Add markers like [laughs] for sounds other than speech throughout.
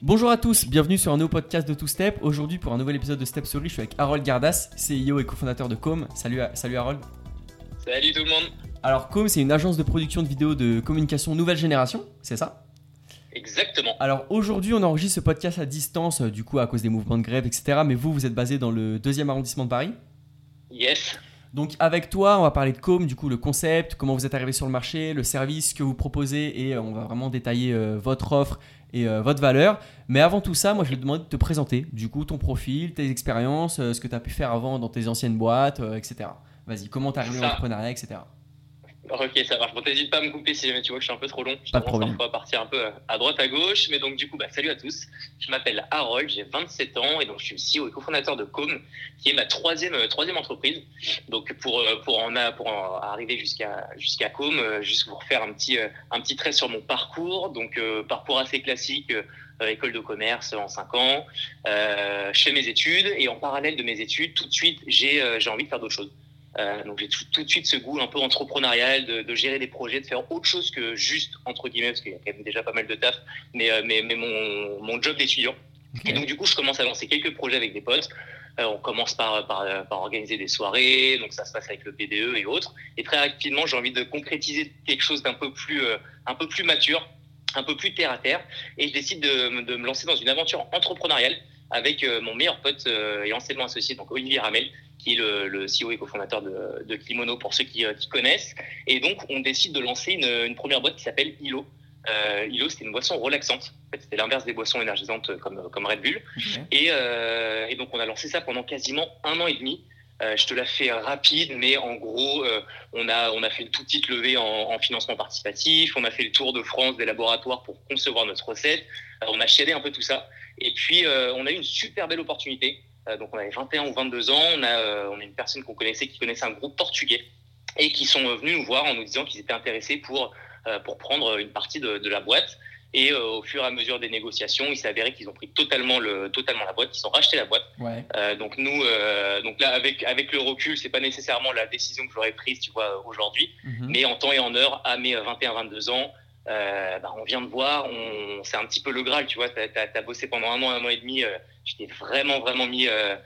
Bonjour à tous, bienvenue sur un nouveau podcast de Two Step. Aujourd'hui, pour un nouvel épisode de Step Story, je suis avec Harold Gardas, CEO et cofondateur de Com. Salut, salut Harold. Salut tout le monde. Alors, Com, c'est une agence de production de vidéos de communication nouvelle génération, c'est ça? Exactement. Alors aujourd'hui, on enregistre ce podcast à distance, euh, du coup, à cause des mouvements de grève, etc. Mais vous, vous êtes basé dans le deuxième arrondissement de Paris? Yes. Donc avec toi, on va parler de Com, du coup le concept, comment vous êtes arrivé sur le marché, le service que vous proposez et euh, on va vraiment détailler euh, votre offre et euh, votre valeur. Mais avant tout ça, moi je vais te demander de te présenter, du coup ton profil, tes expériences, euh, ce que tu as pu faire avant dans tes anciennes boîtes, euh, etc. Vas-y, comment t'es arrivé à l'entrepreneuriat, etc. Ok, ça marche. Bon, t'hésites pas à me couper si jamais tu vois que je suis un peu trop long. Je Pas de problème. parfois à partir un peu euh, à droite, à gauche. Mais donc, du coup, bah, salut à tous. Je m'appelle Harold, j'ai 27 ans et donc je suis CEO et cofondateur de Com, qui est ma troisième, euh, troisième entreprise. Donc, pour, euh, pour, en, a- pour en arriver jusqu'à jusqu'à Com, euh, juste pour faire un petit, un petit trait sur mon parcours. Donc, parcours assez classique. école de commerce en 5 ans, je fais mes études et en parallèle de mes études, tout de suite, j'ai envie de faire d'autres choses. Euh, donc j'ai tout, tout de suite ce goût un peu entrepreneurial de, de gérer des projets, de faire autre chose que juste entre guillemets parce qu'il y a quand même déjà pas mal de taf, mais euh, mais, mais mon, mon job d'étudiant. Et donc du coup je commence à lancer quelques projets avec des potes. Euh, on commence par, par, par organiser des soirées, donc ça se passe avec le PDE et autres. Et très rapidement j'ai envie de concrétiser quelque chose d'un peu plus un peu plus mature, un peu plus terre à terre, et je décide de, de me lancer dans une aventure entrepreneuriale avec mon meilleur pote et anciennement associé, donc Olivier Ramel, qui est le, le CEO et cofondateur de, de Kimono pour ceux qui, euh, qui connaissent. Et donc, on décide de lancer une, une première boîte qui s'appelle ILO. Euh, ILO, c'était une boisson relaxante. En fait, c'était l'inverse des boissons énergisantes euh, comme, comme Red Bull. Et, euh, et donc, on a lancé ça pendant quasiment un an et demi. Euh, je te la fais rapide, mais en gros, on, a, on a fait une toute petite levée en, en financement participatif. On a fait le tour de France des laboratoires pour concevoir notre recette. On a chiadé un peu tout ça. Et puis, on a eu une super belle opportunité. Euh, donc, on avait 21 ou 22 ans. On a, euh, on a une personne qu'on connaissait qui connaissait un groupe portugais et qui sont venus nous voir en nous disant qu'ils étaient intéressés pour, euh, pour prendre une partie de, de la boîte. Et euh, au fur et à mesure des négociations, il s'est avéré qu'ils ont pris totalement, le, totalement la boîte, qu'ils ont racheté la boîte. Ouais. Euh, donc nous, euh, donc là avec avec le recul, c'est pas nécessairement la décision que j'aurais prise, tu vois, aujourd'hui, Mhm. mais en temps et en heure, à mes 21-22 ans, euh, bah, on vient de voir, on, c'est un petit peu le Graal, tu vois, t'as as, bossé pendant un an, un an et demi, euh, je t'ai vraiment vraiment mis, euh,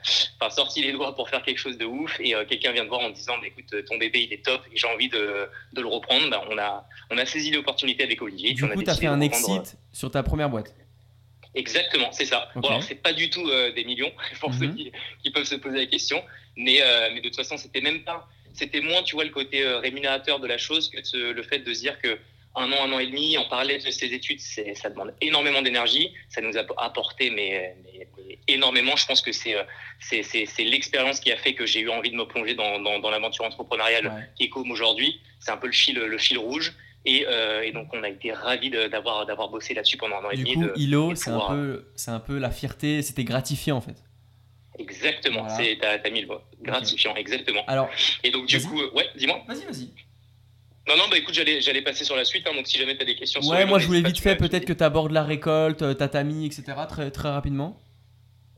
enfin sorti les doigts pour faire quelque chose de ouf, et euh, quelqu'un vient de voir en disant, bah, écoute, ton bébé il est top, et j'ai envie de, de le reprendre, bah, on a on a saisi l'opportunité avec Olivier. Du on coup, tu as décidé fait un exit sur ta première boîte. Exactement, c'est ça. Bon, alors c'est pas du tout des millions [laughs] pour ceux Mhm. qui, qui peuvent se poser la question, mais mais de toute façon c'était même pas, c'était moins tu vois le côté rémunérateur de la chose que le fait de se dire que un an, un an et demi en parallèle de ses études, ça demande énormément d'énergie, ça nous a apporté mais, mais- mais énormément. Je pense que c'est euh, c'est l'expérience qui a fait que j'ai eu envie de me plonger dans dans, dans l'aventure entrepreneuriale Ouais. qui est comme aujourd'hui. C'est un peu le fil le fil rouge. Et, euh, et donc on a été ravis d'avoir bossé là-dessus pendant un an et Du demi. coup, de- ILO, et c'est un, pouvoir- peu, c'est un peu la fierté, c'était gratifiant en fait. Exactement, Voilà. t'as, t'as mis le mot. Gratifiant, exactement. Alors, Et donc du coup, euh, ouais, dis-moi. vas-y, vas-y. Non, non, bah écoute, j'allais, j'allais passer sur la suite. hein, donc si jamais t'as des questions. sur Ouais, le moi je voulais vite fait tu peut-être que tu abordes la récolte, euh, ta tamis, etc. très, très rapidement.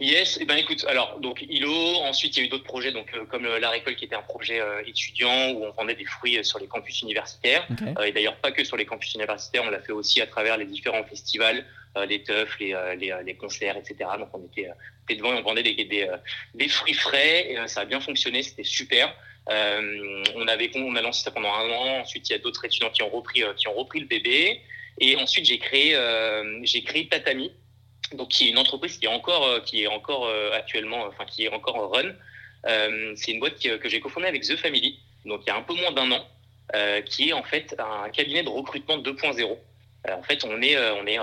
Yes, et ben écoute, alors donc ILO, ensuite il y a eu d'autres projets, donc euh, comme euh, la récolte qui était un projet euh, étudiant où on vendait des fruits sur les campus universitaires. Et d'ailleurs pas que sur les campus universitaires, on l'a fait aussi à travers les différents festivals, les teufs, les, les, les concerts, etc. Donc on était, était devant et on vendait des, des, des fruits frais, et, ça a bien fonctionné, c'était super. Euh, on avait on a lancé ça pendant un an. Ensuite, il y a d'autres étudiants qui ont repris euh, qui ont repris le bébé. Et ensuite, j'ai créé euh, j'ai créé Tatami, donc qui est une entreprise qui est encore qui est encore actuellement enfin qui est encore en run. C'est une boîte que j'ai cofondée avec The Family, donc il y a un peu moins d'un an, qui est en fait un cabinet de recrutement 2.0. Euh, en fait, on est, on est,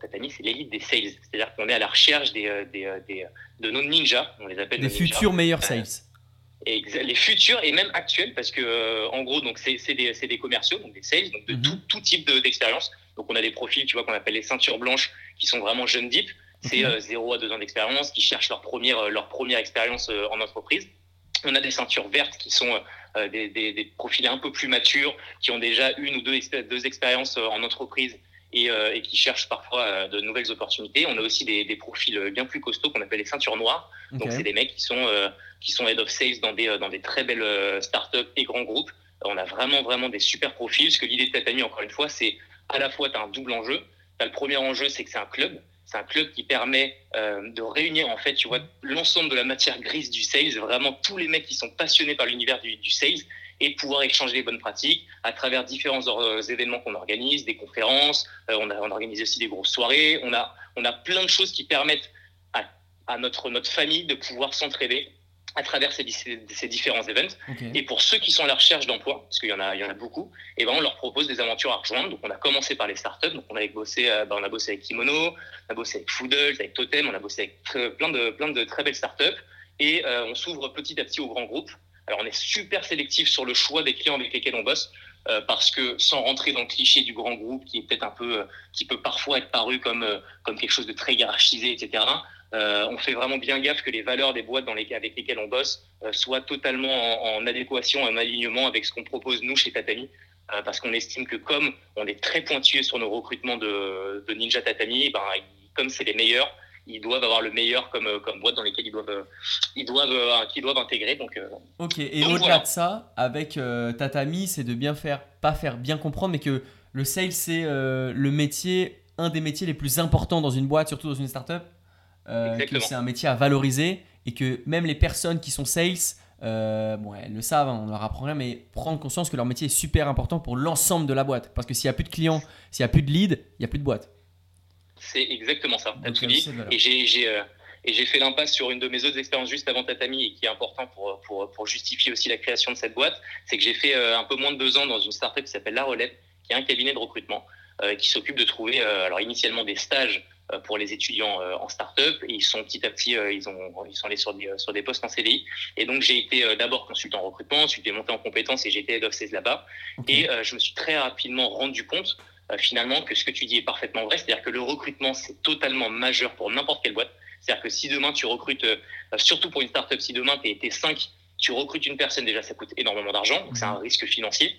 Tatami, c'est l'élite des sales, c'est-à-dire qu'on est à la recherche des, des, des, de nos ninjas, on les appelle Des ninjas. futurs meilleurs sales. Et les futurs et même actuels, parce que euh, en gros, donc c'est des, des commerciaux, donc des sales, donc de Mhm. tout, tout type de- d'expérience. donc on a des profils, tu vois, qu'on appelle les ceintures blanches, qui sont vraiment jeunes deep. C'est Ok. euh, 0 à 2 ans d'expérience, qui cherchent leur première, euh, leur première expérience euh, en entreprise. On a des ceintures vertes qui sont des, des, des profils un peu plus matures, qui ont déjà une ou deux, deux expériences en entreprise et, euh, et qui cherchent parfois euh, de nouvelles opportunités. On a aussi des, des profils bien plus costauds qu'on appelle les ceintures noires. Donc c'est des mecs qui sont euh, qui sont head of sales dans des euh, dans des très belles euh, startups et grands groupes. On a vraiment vraiment des super profils. Ce que l'idée de Tatami encore une fois, c'est à la fois tu as un double enjeu. Tu as le premier enjeu, c'est que c'est un club. c'est un club qui permet euh, de réunir en fait, tu vois, l'ensemble de la matière grise du sales, vraiment tous les mecs qui sont passionnés par l'univers du, du, sales et pouvoir échanger les bonnes pratiques à travers différents euh, événements qu'on organise, des conférences, euh, on, a, on organise aussi des grosses soirées, on a, on a plein de choses qui permettent à, à notre, notre famille de pouvoir s'entraider à travers ces, ces différents événements. Okay. Et pour ceux qui sont à la recherche d'emploi, parce qu'il y en a, il y en a beaucoup, et ben on leur propose des aventures à rejoindre. Donc on a commencé par les startups. Donc on a bossé, euh, ben on a bossé avec Kimono, on a bossé avec Foodles, avec Totem, on a bossé avec plein de plein de très belles startups. Et euh, on s'ouvre petit à petit aux grands groupes. Alors on est super sélectif sur le choix des clients avec lesquels on bosse. Euh, parce que sans rentrer dans le cliché du grand groupe qui est peut-être un peu, euh, qui peut parfois être paru comme, euh, comme quelque chose de très hiérarchisé, etc. On fait vraiment bien gaffe que les valeurs des boîtes dans les, avec lesquelles on bosse soient totalement en, en, adéquation, en alignement avec ce qu'on propose nous chez Tatami. Parce qu'on estime que comme on est très pointueux sur nos recrutements de, de Ninja Tatami, ben, comme c'est les meilleurs, ils doivent avoir le meilleur comme, comme boîte dans lesquelles ils doivent, ils doivent, qu'ils doivent intégrer. Donc, ok, et au-delà voilà. de ça, avec euh, Tatami, c'est de bien faire, pas faire bien comprendre, mais que le sales, c'est euh, le métier, un des métiers les plus importants dans une boîte, surtout dans une startup. Euh, que c'est un métier à valoriser et que même les personnes qui sont sales, euh, bon, elles le savent, on leur apprend rien, mais prendre conscience que leur métier est super important pour l'ensemble de la boîte. Parce que s'il n'y a plus de clients, s'il n'y a plus de leads, il n'y a plus de boîte. C'est exactement ça. Donc, tout dit. Et j'ai euh, fait l'impasse sur une de mes autres expériences juste avant Tatami et qui est important pour, pour, pour justifier aussi la création de cette boîte, c'est que j'ai fait euh, un peu moins de deux ans dans une startup qui s'appelle La Relève, qui est un cabinet de recrutement euh, qui s'occupe de trouver, euh, alors initialement des stages pour les étudiants en start-up et ils sont petit à petit ils ont ils sont allés sur des sur des postes en CDI et donc j'ai été d'abord consultant en recrutement ensuite j'ai monté en compétences et j'ai été head of sales là-bas okay. et je me suis très rapidement rendu compte finalement que ce que tu dis est parfaitement vrai c'est-à-dire que le recrutement c'est totalement majeur pour n'importe quelle boîte c'est-à-dire que si demain tu recrutes surtout pour une start-up si demain tu es 5 tu recrutes une personne déjà ça coûte énormément d'argent donc c'est un risque financier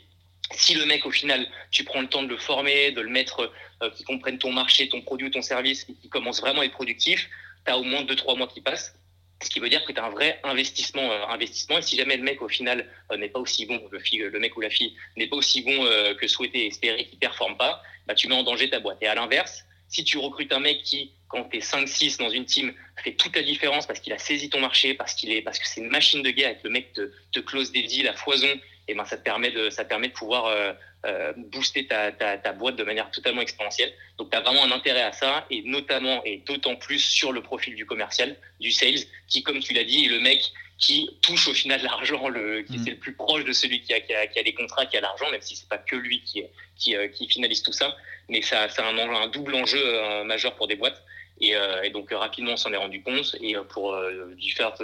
si le mec, au final, tu prends le temps de le former, de le mettre, euh, qu'il comprenne ton marché, ton produit ou ton service, et qu'il commence vraiment à être productif, tu as au moins 2-3 mois qui passent. Ce qui veut dire que tu un vrai investissement, euh, investissement. Et si jamais le mec, au final, euh, n'est pas aussi bon, le, mec ou la fille n'est pas aussi bon euh, que souhaité, espéré, qui performe pas, bah, tu mets en danger ta boîte. Et à l'inverse, si tu recrutes un mec qui, quand tu es 5-6 dans une team, fait toute la différence parce qu'il a saisi ton marché, parce, qu'il est, parce que c'est une machine de guerre et que le mec te, te close des deals à foison et ben ça te permet de ça te permet de pouvoir euh, booster ta, ta, ta, boîte de manière totalement exponentielle. Donc tu as vraiment un intérêt à ça et notamment et d'autant plus sur le profil du commercial, du sales qui comme tu l'as dit est le mec qui touche au final l'argent, le qui mmh. c'est le plus proche de celui qui a, qui a, qui a les contrats, qui a l'argent, même si c'est pas que lui qui qui, euh, qui finalise tout ça, mais ça c'est un, un double enjeu euh, majeur pour des boîtes. Et, euh, et, donc rapidement on s'en est rendu compte et pour euh, différentes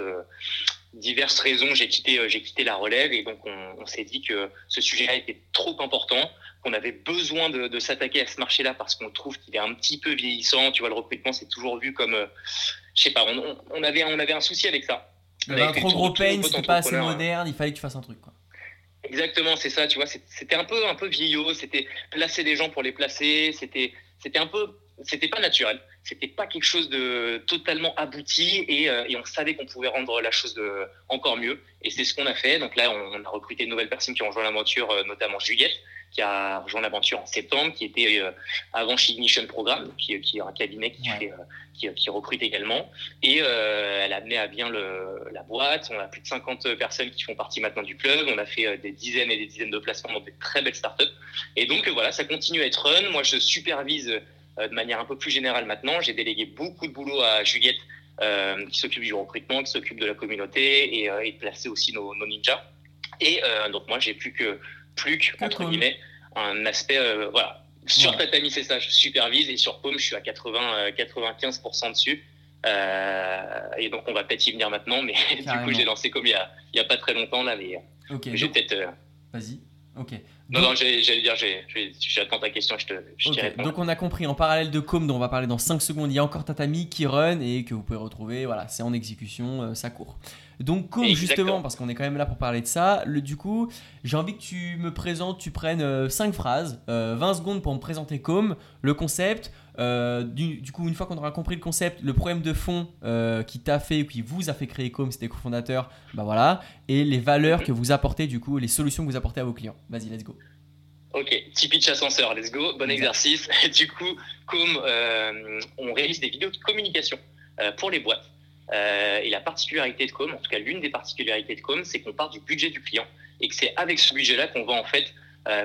diverses raisons, j'ai quitté, j'ai quitté la relève et donc on, on s'est dit que ce sujet-là était trop important, qu'on avait besoin de, de s'attaquer à ce marché-là parce qu'on trouve qu'il est un petit peu vieillissant. Tu vois, le recrutement, c'est toujours vu comme, euh, je sais pas, on, on, avait, on avait un souci avec ça. Il y avait un trop gros pain, c'était pas assez moderne, il fallait que tu fasses un truc. Quoi. Exactement, c'est ça, tu vois, c'était un peu, un peu vieillot, c'était placer des gens pour les placer, c'était, c'était un peu, c'était pas naturel c'était pas quelque chose de totalement abouti et, euh, et on savait qu'on pouvait rendre la chose de, encore mieux. Et c'est ce qu'on a fait. Donc là, on, on, a recruté de nouvelles personnes qui ont rejoint l'aventure, euh, notamment Juliette, qui a rejoint l'aventure en septembre, qui était euh, avant chez Ignition Programme, qui, qui, est un cabinet qui, ouais. fait, qui, qui, recrute également. Et elle a amené à bien le, la boîte. On a plus de 50 personnes qui font partie maintenant du club. On a fait des dizaines et des dizaines de placements dans des très belles startups. Et donc voilà, ça continue à être run. Moi, je supervise euh, de manière un peu plus générale maintenant. J'ai délégué beaucoup de boulot à Juliette, euh, qui s'occupe du recrutement, qui s'occupe de la communauté et, euh, et de placer aussi nos, nos ninjas. Et euh, donc moi, j'ai plus que plus que entre guillemets un aspect euh, voilà. Sur ouais. Tatami, c'est ça, je supervise et sur Paume, je suis à 80 95% dessus. et donc on va peut-être y venir maintenant, mais [laughs] du coup, j'ai lancé comme il y a a pas très longtemps là, mais okay, j'ai peut-être. Vas-y. Ok. Non, donc, non, j'allais dire, j'attends ta question, je te je okay. Donc on a compris, en parallèle de Com, dont on va parler dans 5 secondes, il y a encore Tatami qui run et que vous pouvez retrouver, voilà, c'est en exécution, euh, ça court. Donc Exactement. justement, parce qu'on est quand même là pour parler de ça, le, du coup, j'ai envie que tu me présentes, tu prennes euh, 5 phrases, euh, 20 secondes pour me présenter Com, le concept, euh, du, du, coup, une fois qu'on aura compris le concept, le problème de fond euh, qui t'a fait ou qui vous a fait créer Com, c'était cofondateur, bah voilà, et les valeurs que vous apportez, du coup, les solutions que vous apportez à vos clients. Vas-y, let's go. Ok, petit pitch ascenseur, let's go, bon exercice. [laughs] du coup, comme euh, on réalise des vidéos de communication euh, pour les boîtes, euh, et la particularité de Com, en tout cas l'une des particularités de Com, c'est qu'on part du budget du client et que c'est avec ce budget-là qu'on va en fait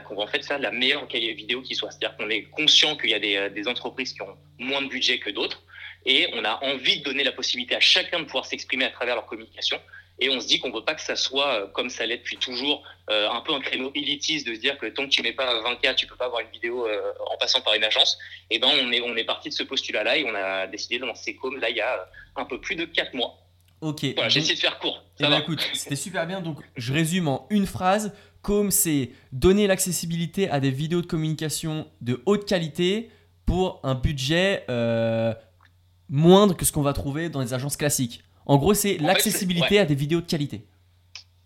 qu'on va en fait faire la meilleure vidéo qui soit. C'est-à-dire qu'on est conscient qu'il y a des, des, entreprises qui ont moins de budget que d'autres et on a envie de donner la possibilité à chacun de pouvoir s'exprimer à travers leur communication. Et on se dit qu'on ne veut pas que ça soit, euh, comme ça l'est depuis toujours, euh, un peu un créneau élitiste de se dire que tant que tu mets pas 20K, tu peux pas avoir une vidéo euh, en passant par une agence. Et ben on est, on est parti de ce postulat-là et on a décidé de lancer Com là il y a un peu plus de 4 mois. Ok. Voilà, j'ai essayé de faire court. Eh ben, écoute, c'était super bien. Donc je résume en une phrase. Com, c'est donner l'accessibilité à des vidéos de communication de haute qualité pour un budget moindre que ce qu'on va trouver dans les agences classiques. En gros, c'est l'accessibilité à des vidéos de qualité.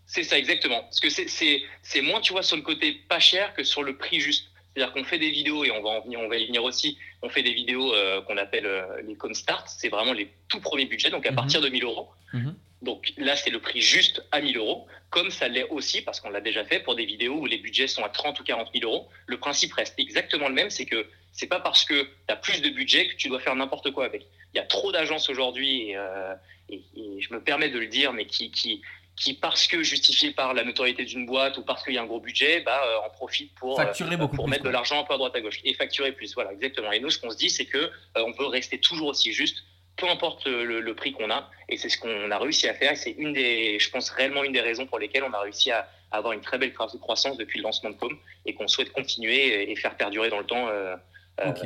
C'est ça, exactement. Parce que c'est moins, tu vois, sur le côté pas cher que sur le prix juste. C'est-à-dire qu'on fait des vidéos, et on va, en venir, on va y venir aussi, on fait des vidéos euh, qu'on appelle euh, les com-start. C'est vraiment les tout premiers budgets, donc à mhm. partir de 1000 euros. Mhm. Donc là, c'est le prix juste à 1000 euros, comme ça l'est aussi, parce qu'on l'a déjà fait pour des vidéos où les budgets sont à 30 ou 40 000 euros. Le principe reste exactement le même, c'est que c'est pas parce que tu as plus de budget que tu dois faire n'importe quoi avec. Il y a trop d'agences aujourd'hui, et, euh, et, je me permets de le dire, mais qui, qui, qui parce que justifié par la notoriété d'une boîte ou parce qu'il y a un gros budget, bah, euh, en profite pour, facturer beaucoup pour mettre de l'argent un peu à droite à gauche et facturer plus. Voilà, exactement. Et nous, ce qu'on se dit, c'est que euh, on veut rester toujours aussi juste, peu importe le, prix qu'on a. Et c'est ce qu'on a réussi à faire. Et c'est une des, je pense réellement une des raisons pour lesquelles on a réussi à, avoir une très belle croissance depuis le lancement de Com et qu'on souhaite continuer et faire perdurer dans le temps euh,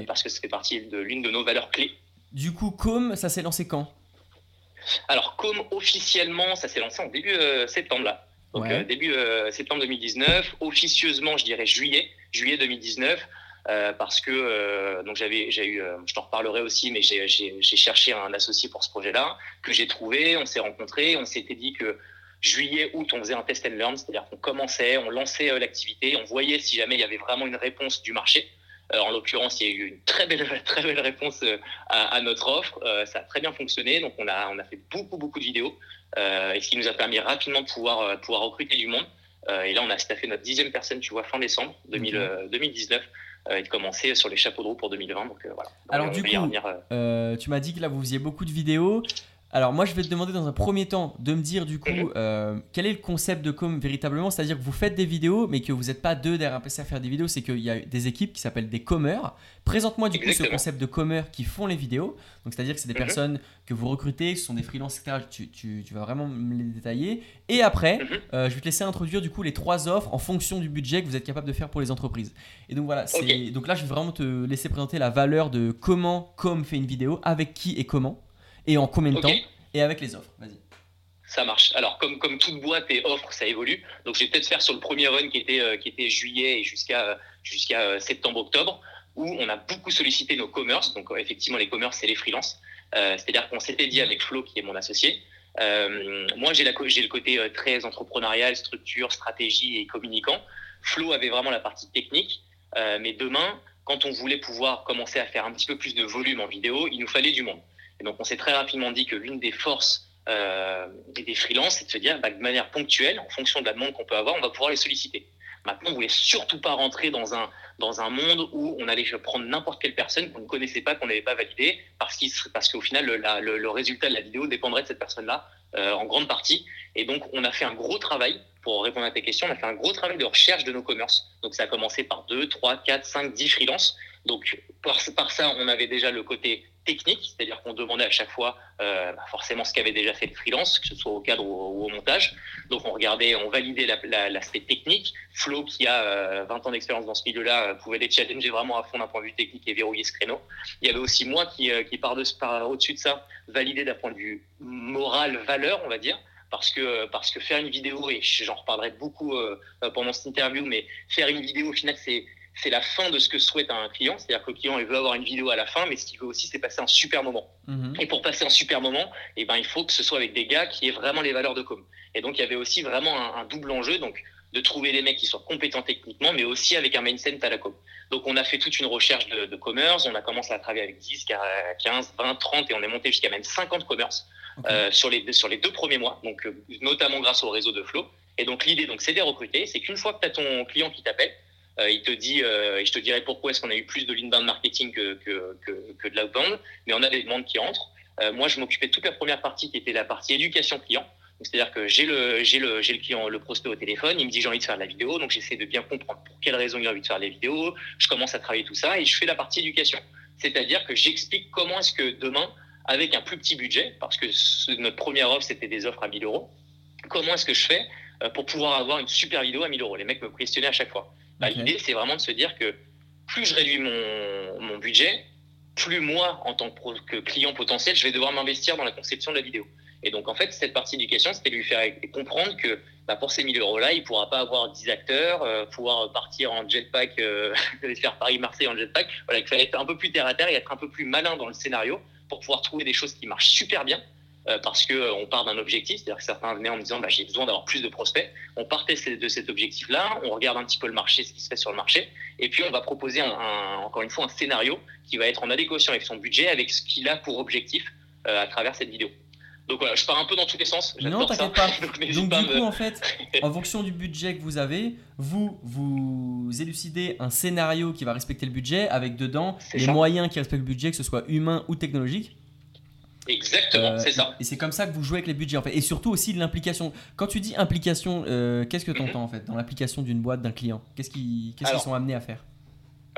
parce que c'est partie de l'une de nos valeurs clés. Du coup, Com, ça s'est lancé quand? Alors, comme officiellement, ça s'est lancé en début euh, septembre, là. Donc, euh, début euh, septembre 2019. Officieusement, je dirais juillet, juillet 2019. parce que donc j'avais j'ai eu je t'en reparlerai aussi mais j'ai cherché un associé pour ce projet-là que j'ai trouvé on s'est rencontrés on s'était dit que juillet août on faisait un test and learn c'est-à-dire qu'on commençait on lançait l'activité on voyait si jamais il y avait vraiment une réponse du marché en l'occurrence, il y a eu une très belle, [laughs] très belle réponse euh, à, notre offre. Euh, ça a très bien fonctionné. Donc, on a, on a fait beaucoup, beaucoup de vidéos. et ce qui nous a permis rapidement de pouvoir, pouvoir recruter du monde. et là, on a staffé notre dixième personne, tu vois, fin décembre 2019 et de commencer sur les chapeaux de roue pour 2020. Donc, voilà. Alors, du coup, tu m'as dit que là, vous faisiez beaucoup de vidéos. Alors moi je vais te demander dans un premier temps de me dire du coup euh, quel est le concept de com véritablement, c'est-à-dire que vous faites des vidéos mais que vous n'êtes pas deux derrière un PC à faire des vidéos, c'est qu'il y a des équipes qui s'appellent des comeurs. Présente-moi du coup ce concept de comeurs qui font les vidéos, donc c'est-à-dire que c'est des mhm. personnes que vous recrutez, ce sont des freelances, etc. Tu, tu, vas vraiment me les détailler. Et après, mhm. euh, je vais te laisser introduire du coup les trois offres en fonction du budget que vous êtes capable de faire pour les entreprises. Et donc voilà, donc là je vais vraiment te laisser présenter la valeur de comment com fait une vidéo, avec qui et comment et en combien de temps et avec les offres. Vas-y. Ça marche. Alors, comme, comme toute boîte et offre, ça évolue. Donc, je vais peut-être faire sur le premier run qui était, euh, qui était juillet et jusqu'à jusqu'à euh, septembre-octobre, où on a beaucoup sollicité nos commerces. Donc, effectivement, les commerces, c'est les freelances. Euh, c'est-à-dire qu'on s'était dit avec Flo, qui est mon associé, moi, j'ai le côté très entrepreneurial, structure, stratégie et communicant. Flo avait vraiment la partie technique. mais demain, quand on voulait pouvoir commencer à faire un petit peu plus de volume en vidéo, il nous fallait du monde. Et donc, on s'est très rapidement dit que l'une des forces euh, des freelances, c'est de se dire, bah, de manière ponctuelle, en fonction de la demande qu'on peut avoir, on va pouvoir les solliciter. Maintenant, on voulait surtout pas rentrer dans un, monde où on allait prendre n'importe quelle personne qu'on ne connaissait pas, qu'on n'avait pas validé, parce qu'au final, le, résultat de la vidéo dépendrait de cette personne-là euh, en grande partie. Et donc, on a fait un gros travail, pour répondre à tes questions, on a fait un gros travail de recherche de nos commerces. Donc, ça a commencé par 2, 3, 4, 5, 10 freelances. Donc, par ça, on avait déjà le côté technique, c'est-à-dire qu'on demandait à chaque fois euh, bah, forcément ce qu'avait déjà fait le freelance, que ce soit au cadre ou, au montage. Donc on regardait, on validait l'aspect technique. Flo, qui a 20 euh, ans d'expérience dans ce milieu-là, euh, pouvait les challenger vraiment à fond d'un point de vue technique et verrouiller ce créneau. Il y avait aussi moi qui, qui par, par au-dessus de ça, validé d'un point de vue moral, valeur, on va dire parce que parce que faire une vidéo et j'en reparlerai beaucoup pendant cette interview mais faire une vidéo au final c'est c'est la fin de ce que souhaite un client. C'est-à-dire que le client, il veut avoir une vidéo à la fin, mais ce qu'il veut aussi, c'est passer un super moment. Mhm. Et pour passer un super moment, eh ben, il faut que ce soit avec des gars qui aient vraiment les valeurs de com. Et donc, il y avait aussi vraiment un, double enjeu. Donc, de trouver des mecs qui soient compétents techniquement, mais aussi avec un mindset à la com. Donc, on a fait toute une recherche de, commerce. On a commencé à travailler avec 10, 15, 20, 30 et on est monté jusqu'à même 50 commerces euh, sur, les, sur les deux premiers mois. Donc, euh, notamment grâce au réseau de Flow. Et donc, l'idée, donc, c'est de recruter. C'est qu'une fois que tu as ton client qui t'appelle, Euh, il te dit, et je te dirai pourquoi est-ce qu'on a eu plus de l'inbound marketing que, que, que, que de l'outbound, mais on a des demandes qui entrent. moi, je m'occupais de toute la première partie qui était la partie éducation client. C'est-à-dire que j'ai le, j'ai le, j'ai le client, le prospect au téléphone, il me dit j'ai envie de faire de la vidéo, donc j'essaie de bien comprendre pour quelles raisons il a envie de faire des vidéos. Je commence à travailler tout ça et je fais la partie éducation. C'est-à-dire que j'explique comment est-ce que demain, avec un plus petit budget, parce que notre première offre c'était des offres à 1000 euros, comment est-ce que je fais euh, pour pouvoir avoir une super vidéo à 1000 euros? Les mecs me questionnaient à chaque fois. Bah, L'idée c'est vraiment de se dire que plus je réduis mon, mon budget, plus moi en tant que client potentiel, je vais devoir m'investir dans la conception de la vidéo. Et donc, en fait, cette partie d'éducation, c'était lui faire comprendre que bah, pour ces 1000 euros-là, il ne pourra pas avoir 10 acteurs, euh, pouvoir partir en jetpack, euh, [laughs] faire Paris-Marseille en jetpack. Voilà, il fallait être un peu plus terre à terre et être un peu plus malin dans le scénario pour pouvoir trouver des choses qui marchent super bien. Euh, parce qu'on euh, part d'un objectif, c'est-à-dire que certains venaient en me disant bah, j'ai besoin d'avoir plus de prospects. On partait de cet objectif-là, on regarde un petit peu le marché, ce qui se fait sur le marché, et puis on va proposer un, encore une fois un scénario qui va être en adéquation avec son budget, avec ce qu'il a pour objectif à travers cette vidéo. Donc voilà, je pars un peu dans tous les sens. Non, t'inquiète pas. [laughs] Donc, du coup, en fait, [laughs] en fonction du budget que vous avez, vous, vous élucidez un scénario qui va respecter le budget avec dedans les moyens qui respectent le budget, que ce soit humain ou technologique. Exactement, euh, c'est ça. Et c'est comme ça que vous jouez avec les budgets en fait. Et surtout aussi de l'implication. Quand tu dis implication, euh, qu'est-ce que tu entends mhm. en fait dans l'application d'une boîte, d'un client? Qu'est-ce qu'ils sont amenés à faire?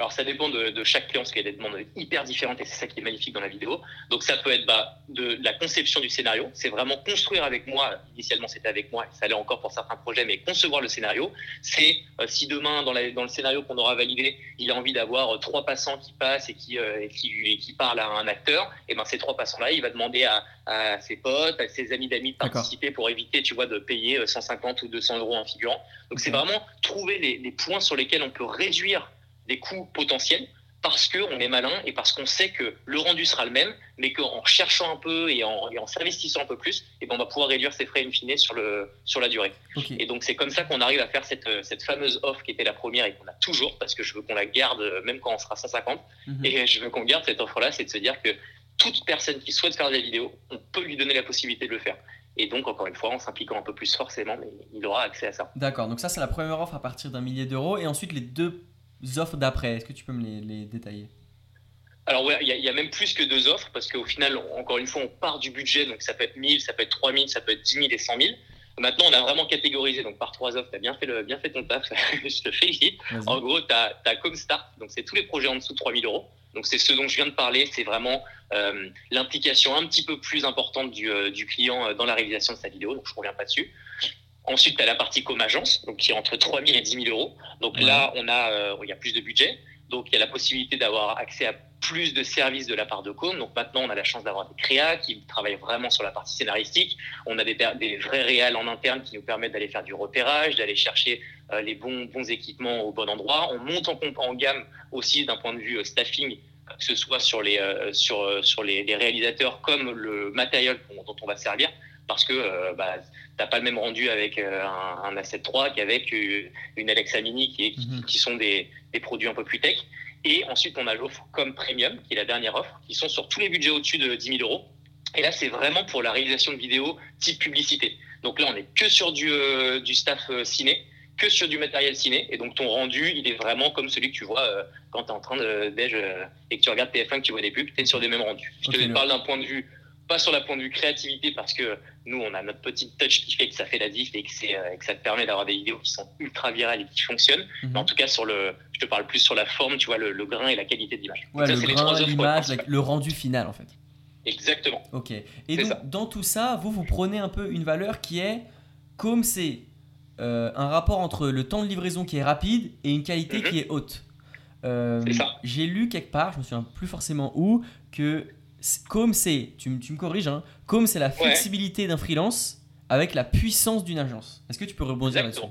Alors ça dépend de, chaque client, parce qu'il y a des demandes hyper différentes et c'est ça qui est magnifique dans la vidéo. Donc ça peut être bah, de la conception du scénario, c'est vraiment construire avec moi, initialement c'était avec moi, ça allait encore pour certains projets, mais concevoir le scénario, c'est euh, si demain dans, dans, le scénario qu'on aura validé, il a envie d'avoir euh, trois passants qui passent et qui, euh, qui, qui, parlent à un acteur, et ben ces trois passants-là, il va demander à, à, ses potes, à ses amis d'amis de participer pour éviter, tu vois, de payer 150 ou 200 euros en figurant. Donc c'est vraiment trouver les, les points sur lesquels on peut réduire des coûts potentiels parce qu'on est malin et parce qu'on sait que le rendu sera le même, mais qu'en cherchant un peu et en, en s'investissant un peu plus, et eh ben on va pouvoir réduire ses frais in fine sur, le, sur la durée. Et donc c'est comme ça qu'on arrive à faire cette, cette fameuse offre qui était la première et qu'on a toujours, parce que je veux qu'on la garde même quand on sera 150. Mhm. Et je veux qu'on garde cette offre-là, c'est de se dire que toute personne qui souhaite faire de la vidéo, on peut lui donner la possibilité de le faire. Et donc, encore une fois, en s'impliquant un peu plus forcément, mais il aura accès à ça. D'accord, donc ça c'est la première offre à partir d'un millier d'euros. Et ensuite, les deux offres d'après Est-ce que tu peux me les, détailler? Alors ouais, il y, a même plus que deux offres parce qu'au final, encore une fois, on part du budget, donc ça peut être 1000, ça peut être 3000, ça peut être 10 000 et 100 000. Maintenant, on a vraiment catégorisé, donc par trois offres, tu as bien fait, le, bien fait ton taf, [laughs] je te félicite. En gros, tu as, as Comstart, donc c'est tous les projets en dessous de 3000 euros. Donc c'est ce dont je viens de parler, c'est vraiment euh, l'implication un petit peu plus importante du, euh, du, client euh, dans la réalisation de sa vidéo, donc je ne reviens pas dessus. Ensuite, tu as la partie comme agence, donc qui est entre 3 000 et 10 000 euros. Donc là, on a, euh, il y a plus de budget. Donc il y a la possibilité d'avoir accès à plus de services de la part de Com. Donc maintenant, on a la chance d'avoir des créas qui travaillent vraiment sur la partie scénaristique. On a des, des vrais réels en interne qui nous permettent d'aller faire du repérage, d'aller chercher euh, les bons, bons équipements au bon endroit. On monte en, en gamme aussi d'un point de vue euh, staffing que ce soit sur les, sur, sur les, réalisateurs comme le matériel dont on va servir, parce que bah, t'as pas le même rendu avec euh, un, un A7 qu'avec euh, une Alexa Mini qui, mhm. qui, sont des, des, produits un peu plus tech. Et ensuite, on a l'offre comme Premium, qui est la dernière offre, qui sont sur tous les budgets au-dessus de 10 000 euros. Et là, c'est vraiment pour la réalisation de vidéos type publicité. Donc là, on est que sur du, euh, du staff ciné, que sur du matériel ciné. Et donc, ton rendu, il est vraiment comme celui que tu vois quand tu es en train de déj et que tu regardes TF1, que tu vois des pubs, tu es sur des mêmes rendus. Je te parle d'un point de vue pas sur la point de vue créativité parce que nous on a notre petite touch qui fait que ça fait la diff et que, c'est, euh, que ça te permet d'avoir des vidéos qui sont ultra virales et qui fonctionnent. Mhm. Mais en tout cas sur le, je te parle plus sur la forme, tu vois le, grain et la qualité de l'image. Ouais, le grain, l'image, le rendu final en fait. Exactement. Ok. Et donc dans tout ça, vous vous prenez un peu une valeur qui est comme c'est euh, un rapport entre le temps de livraison qui est rapide et une qualité mhm. qui est haute. Euh, j'ai lu quelque part, je me souviens plus forcément où, que comme c'est, tu, me corriges, hein, comme c'est la flexibilité d'un freelance avec la puissance d'une agence. Est-ce que tu peux rebondir là-dessus?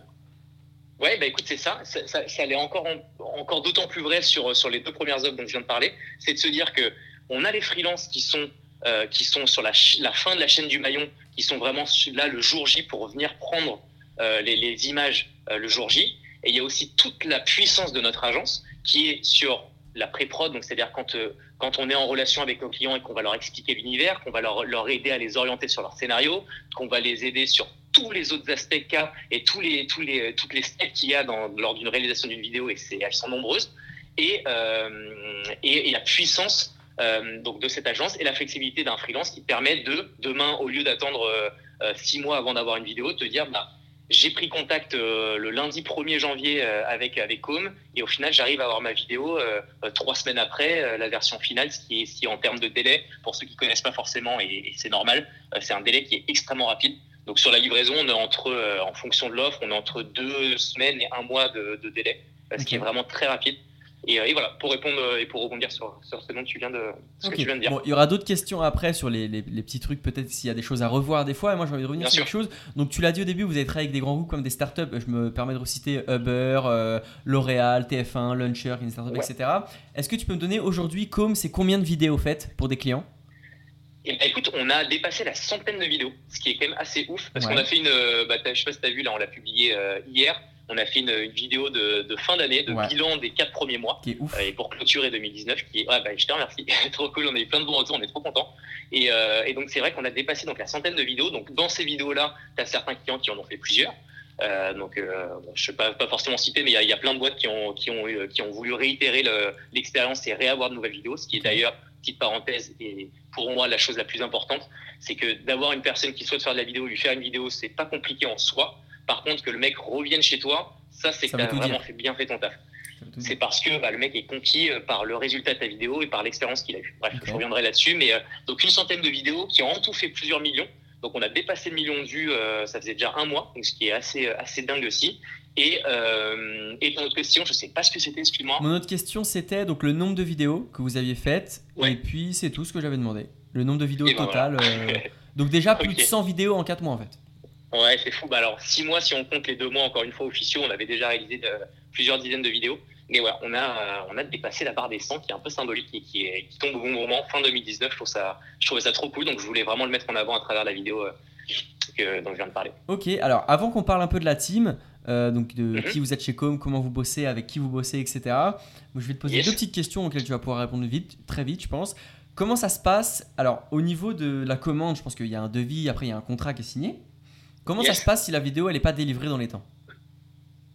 Ouais, bah écoute, c'est ça. Ça, ça, ça l'est encore, encore d'autant plus vrai sur, sur les deux premières offres dont je viens de parler. C'est de se dire que on a les freelances qui sont, euh, qui sont sur la, la, fin de la chaîne du maillon, qui sont vraiment là le jour J pour venir prendre euh, les, les, images euh, le jour J. Et il y a aussi toute la puissance de notre agence qui est sur la pré-prod, donc c'est-à-dire quand, euh, quand on est en relation avec nos clients et qu'on va leur expliquer l'univers, qu'on va leur, aider à les orienter sur leur scénario, qu'on va les aider sur tous les autres aspects cas et tous les, tous les, toutes les steps qu'il y a dans, lors d'une réalisation d'une vidéo, et elles sont nombreuses, et, et, et la puissance euh, donc de cette agence et la flexibilité d'un freelance qui permet de demain, au lieu d'attendre euh, euh, six mois avant d'avoir une vidéo, te dire bah, j'ai pris contact le lundi 1er janvier avec avec Com et au final j'arrive à avoir ma vidéo trois semaines après la version finale, ce qui est, ce qui en termes de délai pour ceux qui connaissent pas forcément et, c'est normal, c'est un délai qui est extrêmement rapide. Donc sur la livraison, on est entre, en fonction de l'offre, on est entre deux semaines et un mois de, délai, ce qui est vraiment très rapide. Euh, et, voilà, pour répondre euh, et pour rebondir sur, sur ce dont tu viens de, ce que tu viens de dire. Bon, il y aura d'autres questions après sur les, les, petits trucs, peut-être s'il y a des choses à revoir des fois. Et moi, j'ai envie de revenir sur quelque chose. Donc, tu l'as dit au début, vous avez travaillé avec des grands groupes comme des startups. Je me permets de reciter Uber, euh, L'Oréal, TF1, Launcher, une startup, etc. Est-ce que tu peux me donner aujourd'hui, comme c'est combien de vidéos faites pour des clients? Et eh ben, écoute, on a dépassé la centaine de vidéos, ce qui est quand même assez ouf, parce qu'on a fait une, bah, je sais pas si tu as vu, là, on l'a publié hier, on a fait une, vidéo de, fin d'année, de bilan des quatre premiers mois. Qui est ouf. Euh, et pour clôturer 2019, qui est, bah, je te remercie, [laughs] trop cool, on a eu plein de bons retours, on est trop contents. Euh, et, donc c'est vrai qu'on a dépassé donc la centaine de vidéos. Donc dans ces vidéos-là, tu as certains clients qui en ont fait plusieurs. Euh, donc, je ne vais pas, forcément citer, mais il y, a plein de boîtes qui ont, qui ont, qui ont voulu réitérer l'expérience et réavoir de nouvelles vidéos, ce qui est d'ailleurs, petite parenthèse, et pour moi la chose la plus importante, c'est que d'avoir une personne qui souhaite faire de la vidéo, lui faire une vidéo, c'est pas compliqué en soi. Par contre, que le mec revienne chez toi, ça, c'est que tu as vraiment fait, bien fait ton taf. C'est parce que bah, le mec est conquis euh, par le résultat de ta vidéo et par l'expérience qu'il a eue. Bref, je reviendrai là-dessus. Mais euh, donc, une centaine de vidéos qui ont en tout fait plusieurs millions. Donc, on a dépassé le million de vues, euh, ça faisait déjà un mois, donc ce qui est assez, assez dingue aussi. Et, et ton autre question, je ne sais pas ce que c'était, excuse-moi. Mon autre question, c'était donc le nombre de vidéos que vous aviez faites. Et puis, c'est tout ce que j'avais demandé. Le nombre de vidéos ben total. [laughs] donc, déjà, plus de 100 vidéos en 4 mois, en fait. Ouais, c'est fou. Bah alors, six mois, si on compte les deux mois, encore une fois, officiaux, on avait déjà réalisé de, plusieurs dizaines de vidéos. Mais voilà, on a, euh, on a dépassé la barre des 100, qui est un peu symbolique et qui, est, qui tombe au bon moment, fin 2019. Je trouve ça, je trouvais ça trop cool, donc je voulais vraiment le mettre en avant à travers la vidéo euh, que, dont je viens de parler. Ok, alors avant qu'on parle un peu de la team, euh, donc de mhm. qui vous êtes chez Com, comment vous bossez, avec qui vous bossez, etc. je vais te poser deux petites questions auxquelles tu vas pouvoir répondre vite, très vite, je pense. Comment ça se passe? Alors, au niveau de la commande, je pense qu'il y a un devis, après il y a un contrat qui est signé. Comment ça se passe si la vidéo elle n'est pas délivrée dans les temps?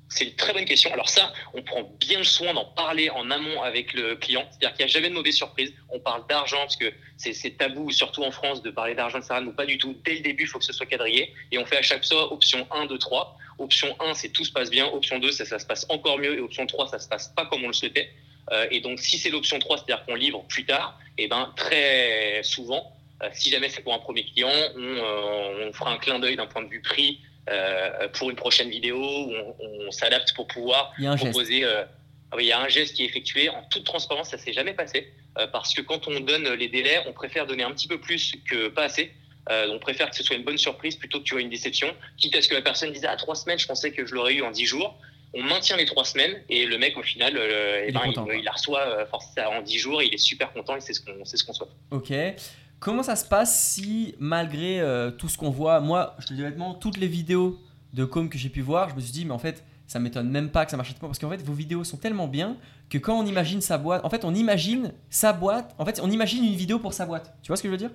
C'est une très bonne question. Alors ça, on prend bien le soin d'en parler en amont avec le client. C'est-à-dire qu'il n'y a jamais de mauvaise surprise. On parle d'argent parce que c'est tabou, surtout en France, de parler d'argent, ça ou pas du tout. Dès le début, il faut que ce soit quadrillé. Et on fait à chaque fois option 1, 2, 3. Option 1, c'est tout se passe bien. Option 2, ça, ça se passe encore mieux. Et option 3, ça se passe pas comme on le souhaitait. Euh, et donc, si c'est l'option 3, c'est-à-dire qu'on livre plus tard, et eh ben très souvent, si jamais c'est pour un premier client, on, euh, on fera un clin d'œil d'un point de vue prix euh, pour une prochaine vidéo où on, s'adapte pour pouvoir proposer. Ah il y a un geste qui est effectué en toute transparence, ça s'est jamais passé parce que quand on donne les délais, on préfère donner un petit peu plus que pas assez. on préfère que ce soit une bonne surprise plutôt que tu aies une déception, quitte à ce que la personne dise ah trois semaines, je pensais que je l'aurais eu en dix jours. On maintient les trois semaines et le mec au final, eh ben, il, la reçoit en dix jours, il est super content et c'est ce qu'on ce qu'on souhaite. Ok. Comment ça se passe si, malgré euh, tout ce qu'on voit, moi, je te dis honnêtement, toutes les vidéos de com que j'ai pu voir, je me suis dit, mais en fait, ça m'étonne même pas que ça marche pas parce qu'en fait, vos vidéos sont tellement bien que quand on imagine sa boîte, en fait, on imagine sa boîte, en fait, on imagine une vidéo pour sa boîte. Tu vois ce que je veux dire?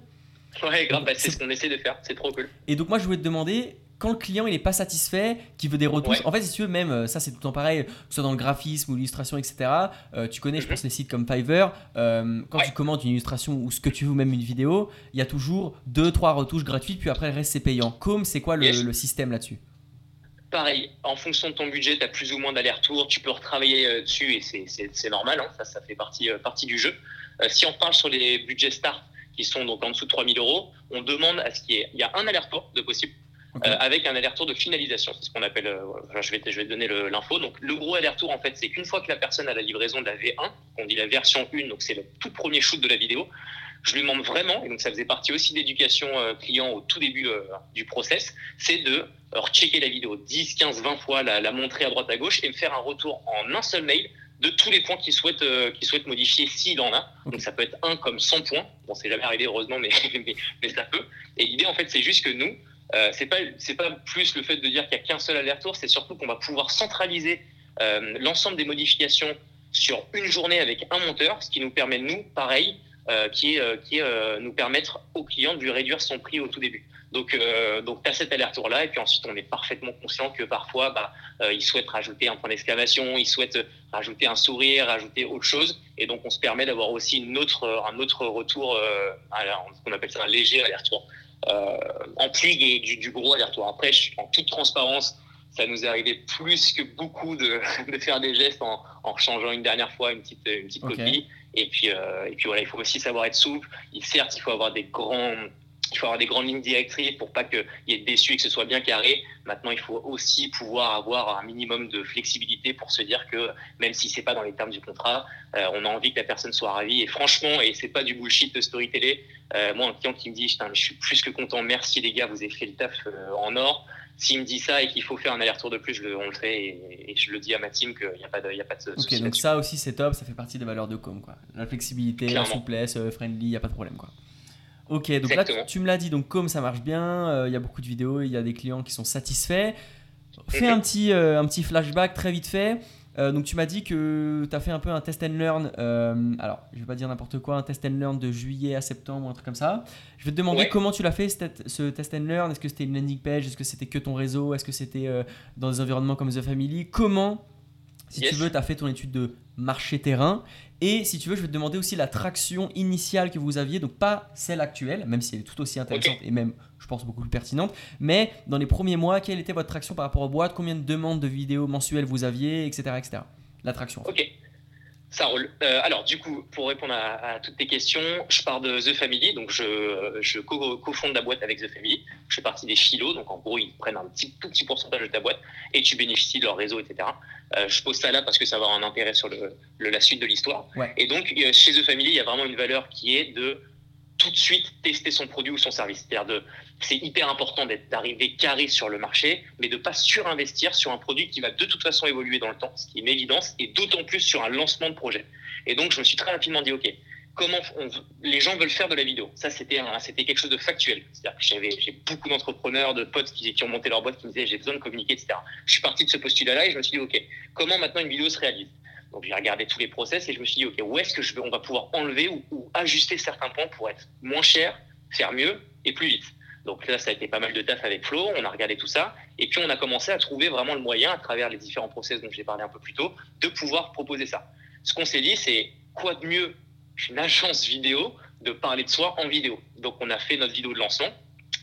Ouais, grave, bah, c'est ce qu'on essaie de faire, c'est trop cool. Et donc, moi, je voulais te demander, quand le client il est pas satisfait, qui veut des retouches, en fait, si tu veux, même euh, ça c'est tout le temps pareil, que ce soit dans le graphisme ou l'illustration, etc. Euh, tu connais, je mhm. pense, les sites comme Fiverr. Euh, quand tu commandes une illustration ou ce que tu veux, même une vidéo, il y a toujours deux, trois retouches gratuites, puis après le reste c'est payant. Comme c'est quoi le, système là-dessus? Pareil, en fonction de ton budget, tu as plus ou moins d'aller-retour, tu peux retravailler dessus et c'est normal, hein, ça, ça fait partie, partie du jeu. si on parle sur les budgets start qui sont donc en dessous de 3000 euros, on demande à ce qu'il y ait il y a un aller-retour de possible euh, avec un aller-retour de finalisation. C'est ce qu'on appelle, euh, je, vais, je vais te donner l'info. Donc, le gros aller-retour, en fait, c'est qu'une fois que la personne a la livraison de la V1, on dit la version 1, donc c'est le tout premier shoot de la vidéo, je lui demande vraiment, et donc ça faisait partie aussi d'éducation euh, client au tout début du process, c'est de rechecker la vidéo 10, 15, 20 fois, la, la, montrer à droite à gauche et me faire un retour en un seul mail de tous les points qu'il souhaite, qu'il souhaite modifier s'il en a. Donc ça peut être un comme 100 points. Bon, c'est jamais arrivé heureusement, mais, [laughs] mais, mais ça peut. Et l'idée, en fait, c'est juste que nous, euh, c'est pas pas plus le fait de dire qu'il n'y a qu'un seul aller-retour, c'est surtout qu'on va pouvoir centraliser euh, l'ensemble des modifications sur une journée avec un monteur, ce qui nous permet nous, pareil, qui est, qui est nous permettre au client de lui réduire son prix au tout début. Donc, euh, donc as cet aller-retour-là, et puis ensuite, on est parfaitement conscient que parfois, bah, euh, ils souhaitent rajouter un point d'exclamation, ils souhaitent rajouter un sourire, rajouter autre chose, et donc on se permet d'avoir aussi une autre, un autre retour, euh, ce qu'on appelle ça un léger aller-retour, euh, en plus du, du, gros aller-retour. Après, en toute transparence, ça nous est arrivé plus que beaucoup de, [laughs] de faire des gestes en, en, changeant une dernière fois une petite, une petite copie. Et puis, euh, et puis voilà, il faut aussi savoir être souple. Et certes, il faut avoir des grands il faut avoir des grandes lignes directrices pour pas qu'il y ait de déçus et que ce soit bien carré. Maintenant, il faut aussi pouvoir avoir un minimum de flexibilité pour se dire que même si c'est pas dans les termes du contrat, euh, on a envie que la personne soit ravie. Et franchement, et c'est pas du bullshit de story télé, euh, moi, un client qui me dit, je suis plus que content, merci les gars, vous avez fait le taf euh, en or. S'il me dit ça et qu'il faut faire un aller-retour de plus, on le fait et, je le dis à ma team qu'il n'y a pas de, y a pas de Ok, donc ça aussi c'est top, ça fait partie des valeurs de com. Quoi. La flexibilité, la souplesse, friendly, il n'y a pas de problème. Quoi. Ok, donc là, tu, me l'as dit, donc comme ça marche bien, euh, il y a beaucoup de vidéos, il y a des clients qui sont satisfaits. Fais un petit, euh, un petit flashback très vite fait. Euh, donc tu m'as dit que tu as fait un peu un test and learn, alors je vais pas dire n'importe quoi, un test and learn de juillet à septembre ou un truc comme ça. Je vais te demander comment tu l'as fait ce test and learn, est-ce que c'était une landing page, est-ce que c'était que ton réseau, est-ce que c'était dans des environnements comme The Family, comment si tu veux, tu as fait ton étude de marché terrain. Et si tu veux, je vais te demander aussi la traction initiale que vous aviez, donc pas celle actuelle, même si elle est tout aussi intéressante et même, je pense, beaucoup plus pertinente. Mais dans les premiers mois, quelle était votre traction par rapport aux boîtes? Combien de demandes de vidéos mensuelles vous aviez, etc. etc. La traction. Ok. Ça roule. Euh, alors, du coup, pour répondre à, toutes tes questions, je pars de The Family. Donc, je, je co-fonde la boîte avec The Family. Je fais partie des philos. Donc, en gros, ils prennent un petit, tout petit pourcentage de ta boîte et tu bénéficies de leur réseau, etc. Euh, je pose ça là parce que ça va avoir un intérêt sur le, la suite de l'histoire. Et donc, euh, chez The Family, il y a vraiment une valeur qui est de tout de suite tester son produit ou son service. C'est-à-dire c'est hyper important d'arriver carré sur le marché, mais de pas surinvestir sur un produit qui va de toute façon évoluer dans le temps, ce qui est une évidence, et d'autant plus sur un lancement de projet. Et donc, je me suis très rapidement dit, OK, comment les gens veulent faire de la vidéo Ça, c'était quelque chose de factuel. C'est-à-dire que j'ai beaucoup d'entrepreneurs, de potes qui, qui, ont monté leur boîte, qui me disaient, j'ai besoin de communiquer, etc. Je suis parti de ce postulat-là et je me suis dit, OK, comment maintenant une vidéo se réalise? Donc j'ai regardé tous les process et je me suis dit, OK, où est-ce que on va pouvoir enlever ou, ajuster certains points pour être moins cher, faire mieux et plus vite. Donc là, ça a été pas mal de taf avec Flo, on a regardé tout ça, et puis on a commencé à trouver vraiment le moyen, à travers les différents process dont j'ai parlé un peu plus tôt, de pouvoir proposer ça. Ce qu'on s'est dit, c'est quoi de mieux qu'une agence vidéo de parler de soi en vidéo? Donc on a fait notre vidéo de lancement,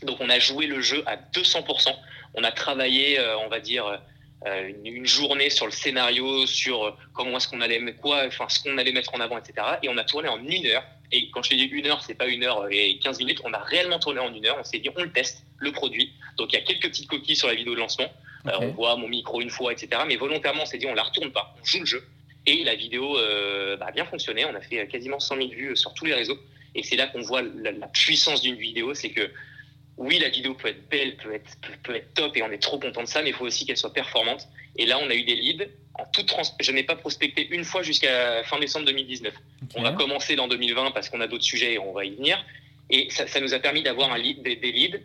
donc on a joué le jeu à 200%, on a travaillé, euh, on va dire, euh, une, journée sur le scénario, sur euh, comment est-ce qu'on allait quoi, enfin ce qu'on allait mettre en avant, etc. Et on a tourné en une heure. Et quand je dis une heure, c'est pas une heure et 15 minutes. On a réellement tourné en une heure. On s'est dit, on le teste, le produit. Donc il y a quelques petites coquilles sur la vidéo de lancement. Euh, on voit mon micro une fois, etc. Mais volontairement, on s'est dit, on la retourne pas. On joue le jeu. Et la vidéo bah, a bien fonctionné. On a fait quasiment 100 000 vues sur tous les réseaux. Et c'est là qu'on voit la, la puissance d'une vidéo. C'est que oui, la vidéo peut être belle, peut être, peut, être top et on est trop content de ça, mais il faut aussi qu'elle soit performante. Et là, on a eu des leads. En toute trans je n'ai pas prospecté une fois jusqu'à fin décembre 2019. On va commencer dans 2020 parce qu'on a d'autres sujets et on va y venir. Et ça, ça nous a permis d'avoir lead, des, des, leads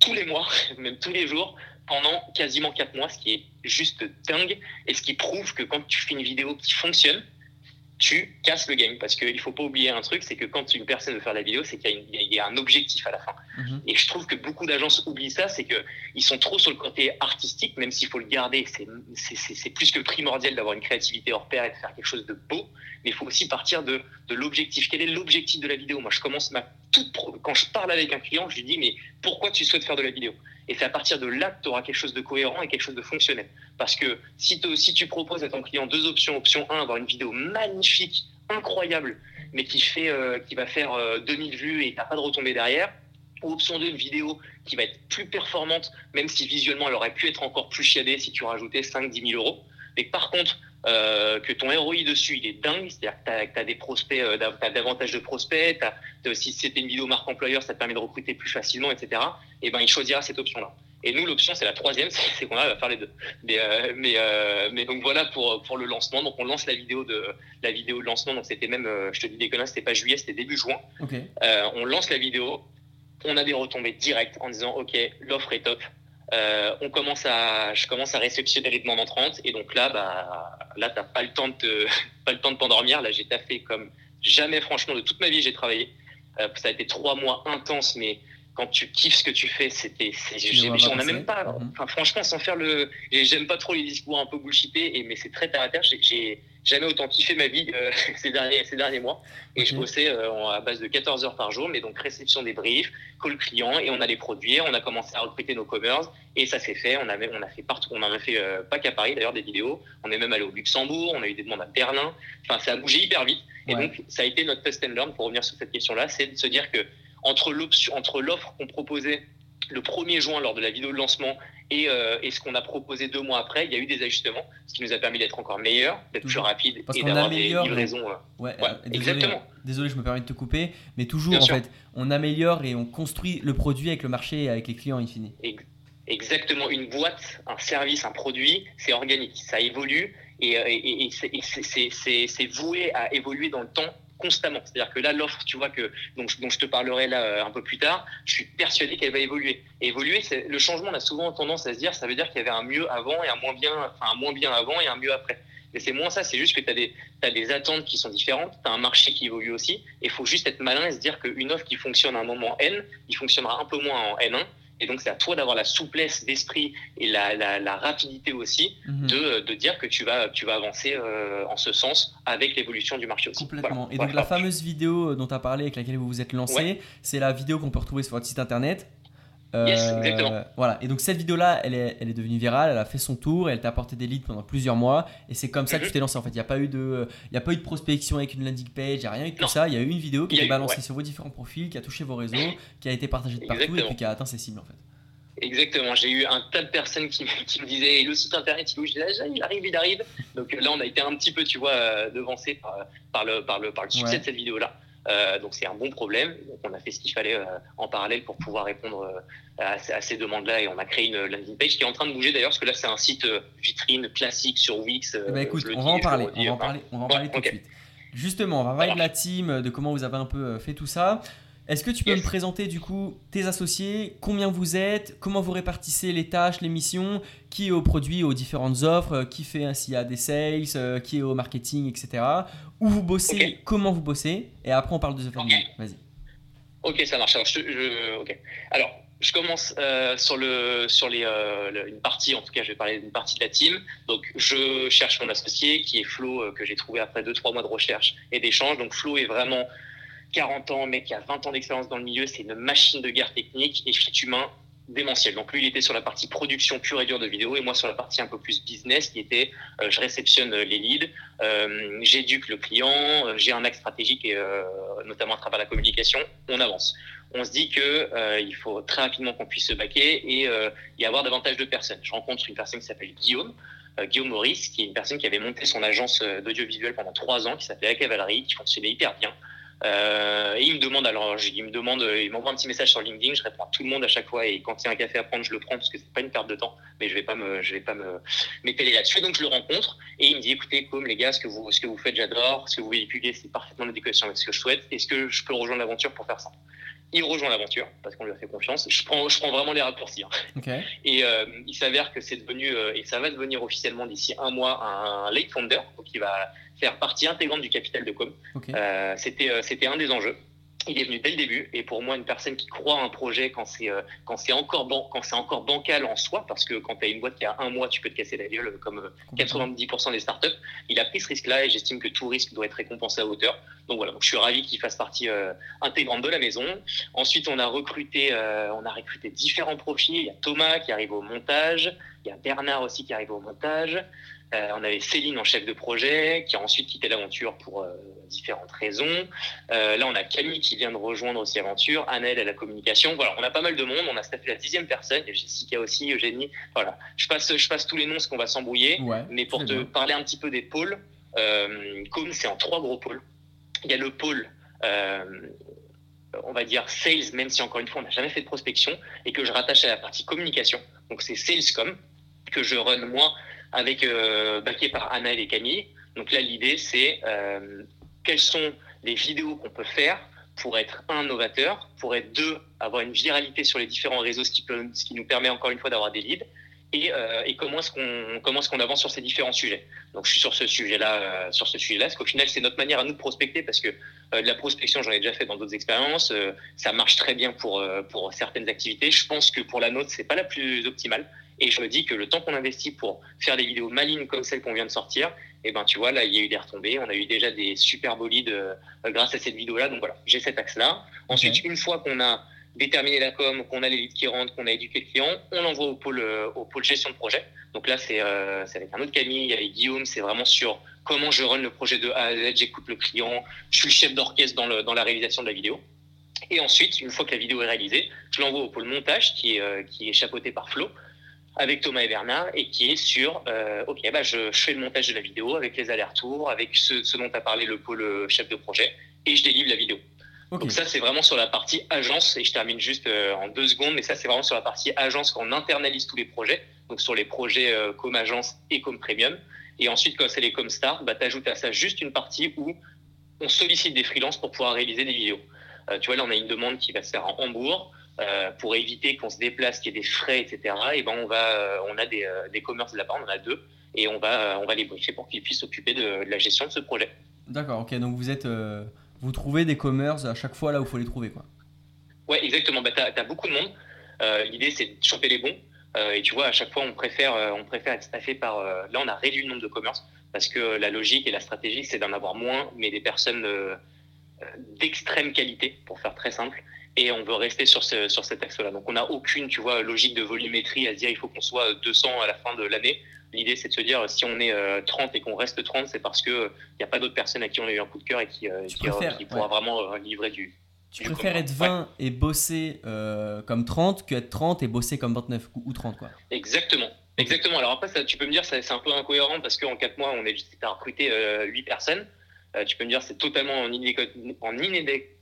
tous les mois, [laughs] même tous les jours, pendant quasiment quatre mois, ce qui est juste dingue et ce qui prouve que quand tu fais une vidéo qui fonctionne, tu casses le game. Parce qu'il ne faut pas oublier un truc, c'est que quand une personne veut faire la vidéo, c'est qu'il y, a un objectif à la fin. Mhm. Et je trouve que beaucoup d'agences oublient ça, c'est qu'ils sont trop sur le côté artistique, même s'il faut le garder. C'est plus que primordial d'avoir une créativité hors pair et de faire quelque chose de beau. Mais il faut aussi partir de, de l'objectif. Quel est l'objectif de la vidéo? Moi, je commence ma toute. Quand je parle avec un client, je lui dis, mais pourquoi tu souhaites faire de la vidéo? Et c'est à partir de là que tu auras quelque chose de cohérent et quelque chose de fonctionnel. Parce que si, tu proposes à ton client deux options, option 1, avoir une vidéo magnifique, incroyable, mais qui, euh, va faire 2000 euh, vues et tu n'as pas de retombée derrière, ou option 2, une vidéo qui va être plus performante, même si visuellement elle aurait pu être encore plus chiadée si tu rajoutais 5-10 000 euros. Mais par contre, euh, que ton ROI dessus il est dingue, c'est-à-dire que tu as, des prospects, euh, tu as davantage de prospects, si c'était une vidéo marque employeur, ça te permet de recruter plus facilement, etc. Et ben il choisira cette option-là. Et nous, l'option, c'est la troisième, [laughs] c'est qu'on va faire les deux. Mais, euh, mais, euh, mais, donc voilà pour, pour le lancement. Donc on lance la vidéo de, la vidéo de lancement. Donc c'était même, euh, je te dis des conneries, c'était pas juillet, c'était début juin. on lance la vidéo. On a des retombées directes en disant, OK, l'offre est top. On commence à, je commence à réceptionner les demandes entrantes. Et donc là, bah, là, t'as pas le temps de, [laughs] pas le temps de t'endormir. Là, j'ai taffé comme Jamais, franchement, de toute ma vie, j'ai travaillé. Euh, ça a été trois mois intenses, mais quand tu kiffes ce que tu fais, c'était. On n'a même pas. Mhm. Enfin, franchement, sans faire le. J'aime pas trop les discours un peu bullshités, et, mais c'est très terre à terre. J'ai jamais autant kiffé ma vie euh, [laughs] ces, derniers, ces derniers mois. Et je bossais euh, à base de 14 heures par jour, mais donc réception des briefs, call client, et on allait produire. On a commencé à recruter nos commerces, et ça s'est fait. On a, on a fait partout. On en a fait euh, pas qu'à Paris d'ailleurs des vidéos. On est même allé au Luxembourg, on a eu des demandes à Berlin. Enfin, ça a bougé hyper vite. Et donc, ça a été notre test and learn pour revenir sur cette question-là, c'est de se dire que entre l'offre qu'on proposait le 1er juin lors de la vidéo de lancement euh, et, ce qu'on a proposé deux mois après, il y a eu des ajustements, ce qui nous a permis d'être encore meilleur, d'être plus rapide et d'avoir des livraisons. Euh, ouais, euh, exactement. Désolé, je me permets de te couper, mais toujours en fait, on améliore et on construit le produit avec le marché et avec les clients in fine. Exactement, une boîte, un service, un produit, c'est organique, ça évolue et, et c'est voué à évoluer dans le temps constamment. C'est-à-dire que là, l'offre, tu vois, que, dont, je te parlerai là euh, un peu plus tard, je suis persuadé qu'elle va évoluer. Et évoluer, le changement, on a souvent tendance à se dire, ça veut dire qu'il y avait un mieux avant et un moins bien, enfin, un moins bien avant et un mieux après. Mais c'est moins ça, c'est juste que tu as des, as des attentes qui sont différentes, tu as un marché qui évolue aussi, et il faut juste être malin et se dire qu'une offre qui fonctionne à un moment N, il fonctionnera un peu moins en N1, et donc, c'est à toi d'avoir la souplesse d'esprit et la, la, rapidité aussi mhm. de, de, dire que tu vas, tu vas avancer euh, en ce sens avec l'évolution du marché aussi. Complètement. Et donc, la fameuse vidéo dont tu as parlé, avec laquelle vous vous êtes lancé, c'est la vidéo qu'on peut retrouver sur votre site internet. Yes, euh, exactement. Voilà. Et donc cette vidéo-là, elle est, elle est devenue virale, elle a fait son tour, elle t'a apporté des leads pendant plusieurs mois, et c'est comme ça que tu mhm. t'es lancé. En fait, il n'y a pas eu de, il y a pas eu de prospection avec une landing page, il n'y a rien eu de tout ça. Il y a eu une vidéo qui a été balancée sur vos différents profils, qui a touché vos réseaux, [laughs] qui a été partagée de partout, et puis qui a atteint ses cibles en fait. Exactement. J'ai eu un tas de personnes qui, [laughs] me disaient le site internet, il, il arrive, il arrive. Donc là, on a été un petit peu, tu vois, euh, devancé par, par, le, par, le, par le succès de cette vidéo-là. Euh, donc c'est un bon problème. Donc on a fait ce qu'il fallait euh, en parallèle pour pouvoir répondre à, ces demandes-là et on a créé une landing page qui est en train de bouger d'ailleurs parce que là c'est un site vitrine classique sur Wix. Eh ben, écoute, on, va en parler, on va en parler. On va en parler, tout de suite. Justement, on va parler de la team, de comment vous avez un peu fait tout ça. Est-ce que tu peux me présenter du coup tes associés, combien vous êtes, comment vous répartissez les tâches, les missions, qui est au produit, aux différentes offres, euh, qui fait s'il y a des sales, euh, qui est au marketing, etc. Où vous bossez, comment vous bossez, et après on parle de The Family. Vas-y. Ok, ça marche. Alors, je, Alors, je commence euh, sur, le, sur les, une partie, en tout cas, je vais parler d'une partie de la team. Donc, je cherche mon associé qui est Flo, que j'ai trouvé après 2-3 mois de recherche et d'échange. Donc, Flo est vraiment 40 ans, mec qui a 20 ans d'expérience dans le milieu, c'est une machine de guerre technique et fit humain démentiel. Donc lui, il était sur la partie production pure et dure de vidéo et moi sur la partie un peu plus business qui était euh, je réceptionne les leads, euh, j'éduque le client, euh, j'ai un axe stratégique et notamment à travers la communication, on avance. On se dit que il faut très rapidement qu'on puisse se baquer et y avoir davantage de personnes. Je rencontre une personne qui s'appelle Guillaume. Guillaume Maurice, qui est une personne qui avait monté son agence d'audiovisuel pendant trois ans, qui s'appelait La Cavalerie, qui fonctionnait hyper bien. Euh, et il me demande, alors il me demande, il m'envoie un petit message sur LinkedIn, je réponds à tout le monde à chaque fois et quand il y a un café à prendre, je le prends parce que c'est pas une perte de temps, mais je vais pas me, je vais pas me m'épeler là-dessus. Donc je le rencontre et il me dit, écoutez, comme les gars, ce que vous, ce que vous faites, j'adore, ce que vous véhiculez, c'est parfaitement l'adéquation avec ce que je souhaite. Est-ce que je peux rejoindre l'aventure pour faire ça? Il rejoint l'aventure parce qu'on lui a fait confiance. Je prends, je prends vraiment les raccourcis. Hein. Et euh, il s'avère que c'est devenu, euh, et ça va devenir officiellement d'ici un mois, un late founder, qui va faire partie intégrante du capital de Com. Euh, c'était, c'était un des enjeux. Il est venu dès le début et pour moi une personne qui croit à un projet quand c'est euh, quand c'est encore ban quand c'est encore bancal en soi parce que quand tu as une boîte qui a un mois tu peux te casser la gueule comme 90% euh, des startups il a pris ce risque là et j'estime que tout risque doit être récompensé à hauteur. Donc voilà donc je suis ravi qu'il fasse partie euh, intégrante de la maison. Ensuite on a recruté on a recruté différents profils. Il y a Thomas qui arrive au montage y a Bernard aussi qui arrive au montage euh, on avait Céline en chef de projet, qui a ensuite quitté l'aventure pour euh, différentes raisons. Euh, là, on a Camille qui vient de rejoindre aussi l'aventure, Annelle à la communication. Voilà, on a pas mal de monde. On a staffé la dixième personne, et Jessica aussi, Eugénie. Voilà, je passe, je passe tous les noms, parce qu'on va s'embrouiller. mais pour te parler un petit peu des pôles, comme c'est en trois gros pôles. Il y a le pôle on va dire sales, même si encore une fois on n'a jamais fait de prospection, et que je rattache à la partie communication. Donc c'est salescom que je run moi avec euh, baqué par Annelle et Camille. Donc là, l'idée, c'est euh, quelles sont les vidéos qu'on peut faire pour être un novateur, pour être deux, avoir une viralité sur les différents réseaux, ce qui, nous permet encore une fois d'avoir des leads, et, euh, comment est-ce qu'on est-ce avance sur ces différents sujets. Donc je suis sur ce sujet-là, euh, sujet-là, parce qu'au final c'est notre manière à nous de prospecter, parce que de la prospection j'en ai déjà fait dans d'autres expériences, ça marche très bien pour pour certaines activités. Je pense que pour la nôtre c'est pas la plus optimale, et je me dis que le temps qu'on investit pour faire des vidéos malines comme celle qu'on vient de sortir, et ben tu vois là il y a eu des retombées, on a eu déjà des super bolides euh, grâce à cette vidéo-là. Donc voilà, j'ai cet axe-là. Ensuite une fois qu'on a déterminé la com, qu'on a les leads qui rentrent, qu'on a éduqué le client, on l'envoie au pôle, euh, au pôle gestion de projet. Donc là, c'est euh, avec un autre Camille, avec Guillaume, c'est vraiment sur comment je run le projet de A à Z, j'écoute le client, je suis le chef d'orchestre dans, le, dans la réalisation de la vidéo. Et ensuite, une fois que la vidéo est réalisée, je l'envoie au pôle montage qui est, euh, qui est chapeauté par Flo avec Thomas et Bernard et qui est sur euh, ok bah je, je fais le montage de la vidéo avec les allers-retours avec ce, ce dont a parlé le pôle euh, chef de projet et je délivre la vidéo donc ça, c'est vraiment sur la partie agence, et je termine juste euh, en deux secondes, mais ça, c'est vraiment sur la partie agence quand on internalise tous les projets, donc sur les projets euh, comme agence et comme premium. Et ensuite, quand c'est les comme start, bah, tu ajoutes à ça juste une partie où on sollicite des freelances pour pouvoir réaliser des vidéos. Tu vois, là, on a une demande qui va se faire en Hambourg. Euh, pour éviter qu'on se déplace, qu'il y ait des frais, etc. Et ben on va, euh, on a des, euh, des commerces là-bas, on en a deux, et on va, on va les briefer pour qu'ils puissent s'occuper de, de la gestion de ce projet. D'accord, ok, donc vous êtes. euh, vous trouvez des commerces à chaque fois là où il faut les trouver, quoi. Ouais, exactement. Bah, tu as, beaucoup de monde. Euh, L'idée, c'est de choper les bons. Euh, et tu vois, à chaque fois, on préfère, euh, on préfère être staffé par. là, on a réduit le nombre de commerces parce que la logique et la stratégie, c'est d'en avoir moins, mais des personnes d'extrême qualité, pour faire très simple. Et on veut rester sur, ce, sur cet axe-là. Donc, on n'a aucune, tu vois, logique de volumétrie à se dire il faut qu'on soit 200 à la fin de l'année. L'idée, c'est de se dire si on est euh, 30 et qu'on reste 30, c'est parce qu'il n'y a pas d'autres personnes à qui on a eu un coup de cœur et qui, euh, qui, euh, préfères, qui pourra vraiment euh, livrer du, Tu Du préfères commun. être 20 et bosser euh, comme 30 que être 30 et bosser comme 29 ou, ou 30, quoi. Exactement. Exactement. Alors après, ça, tu peux me dire, c'est un peu incohérent parce qu'en quatre mois, on est juste à recruter euh, 8 personnes. Euh, tu peux me dire, c'est totalement en, inéco- en inédé-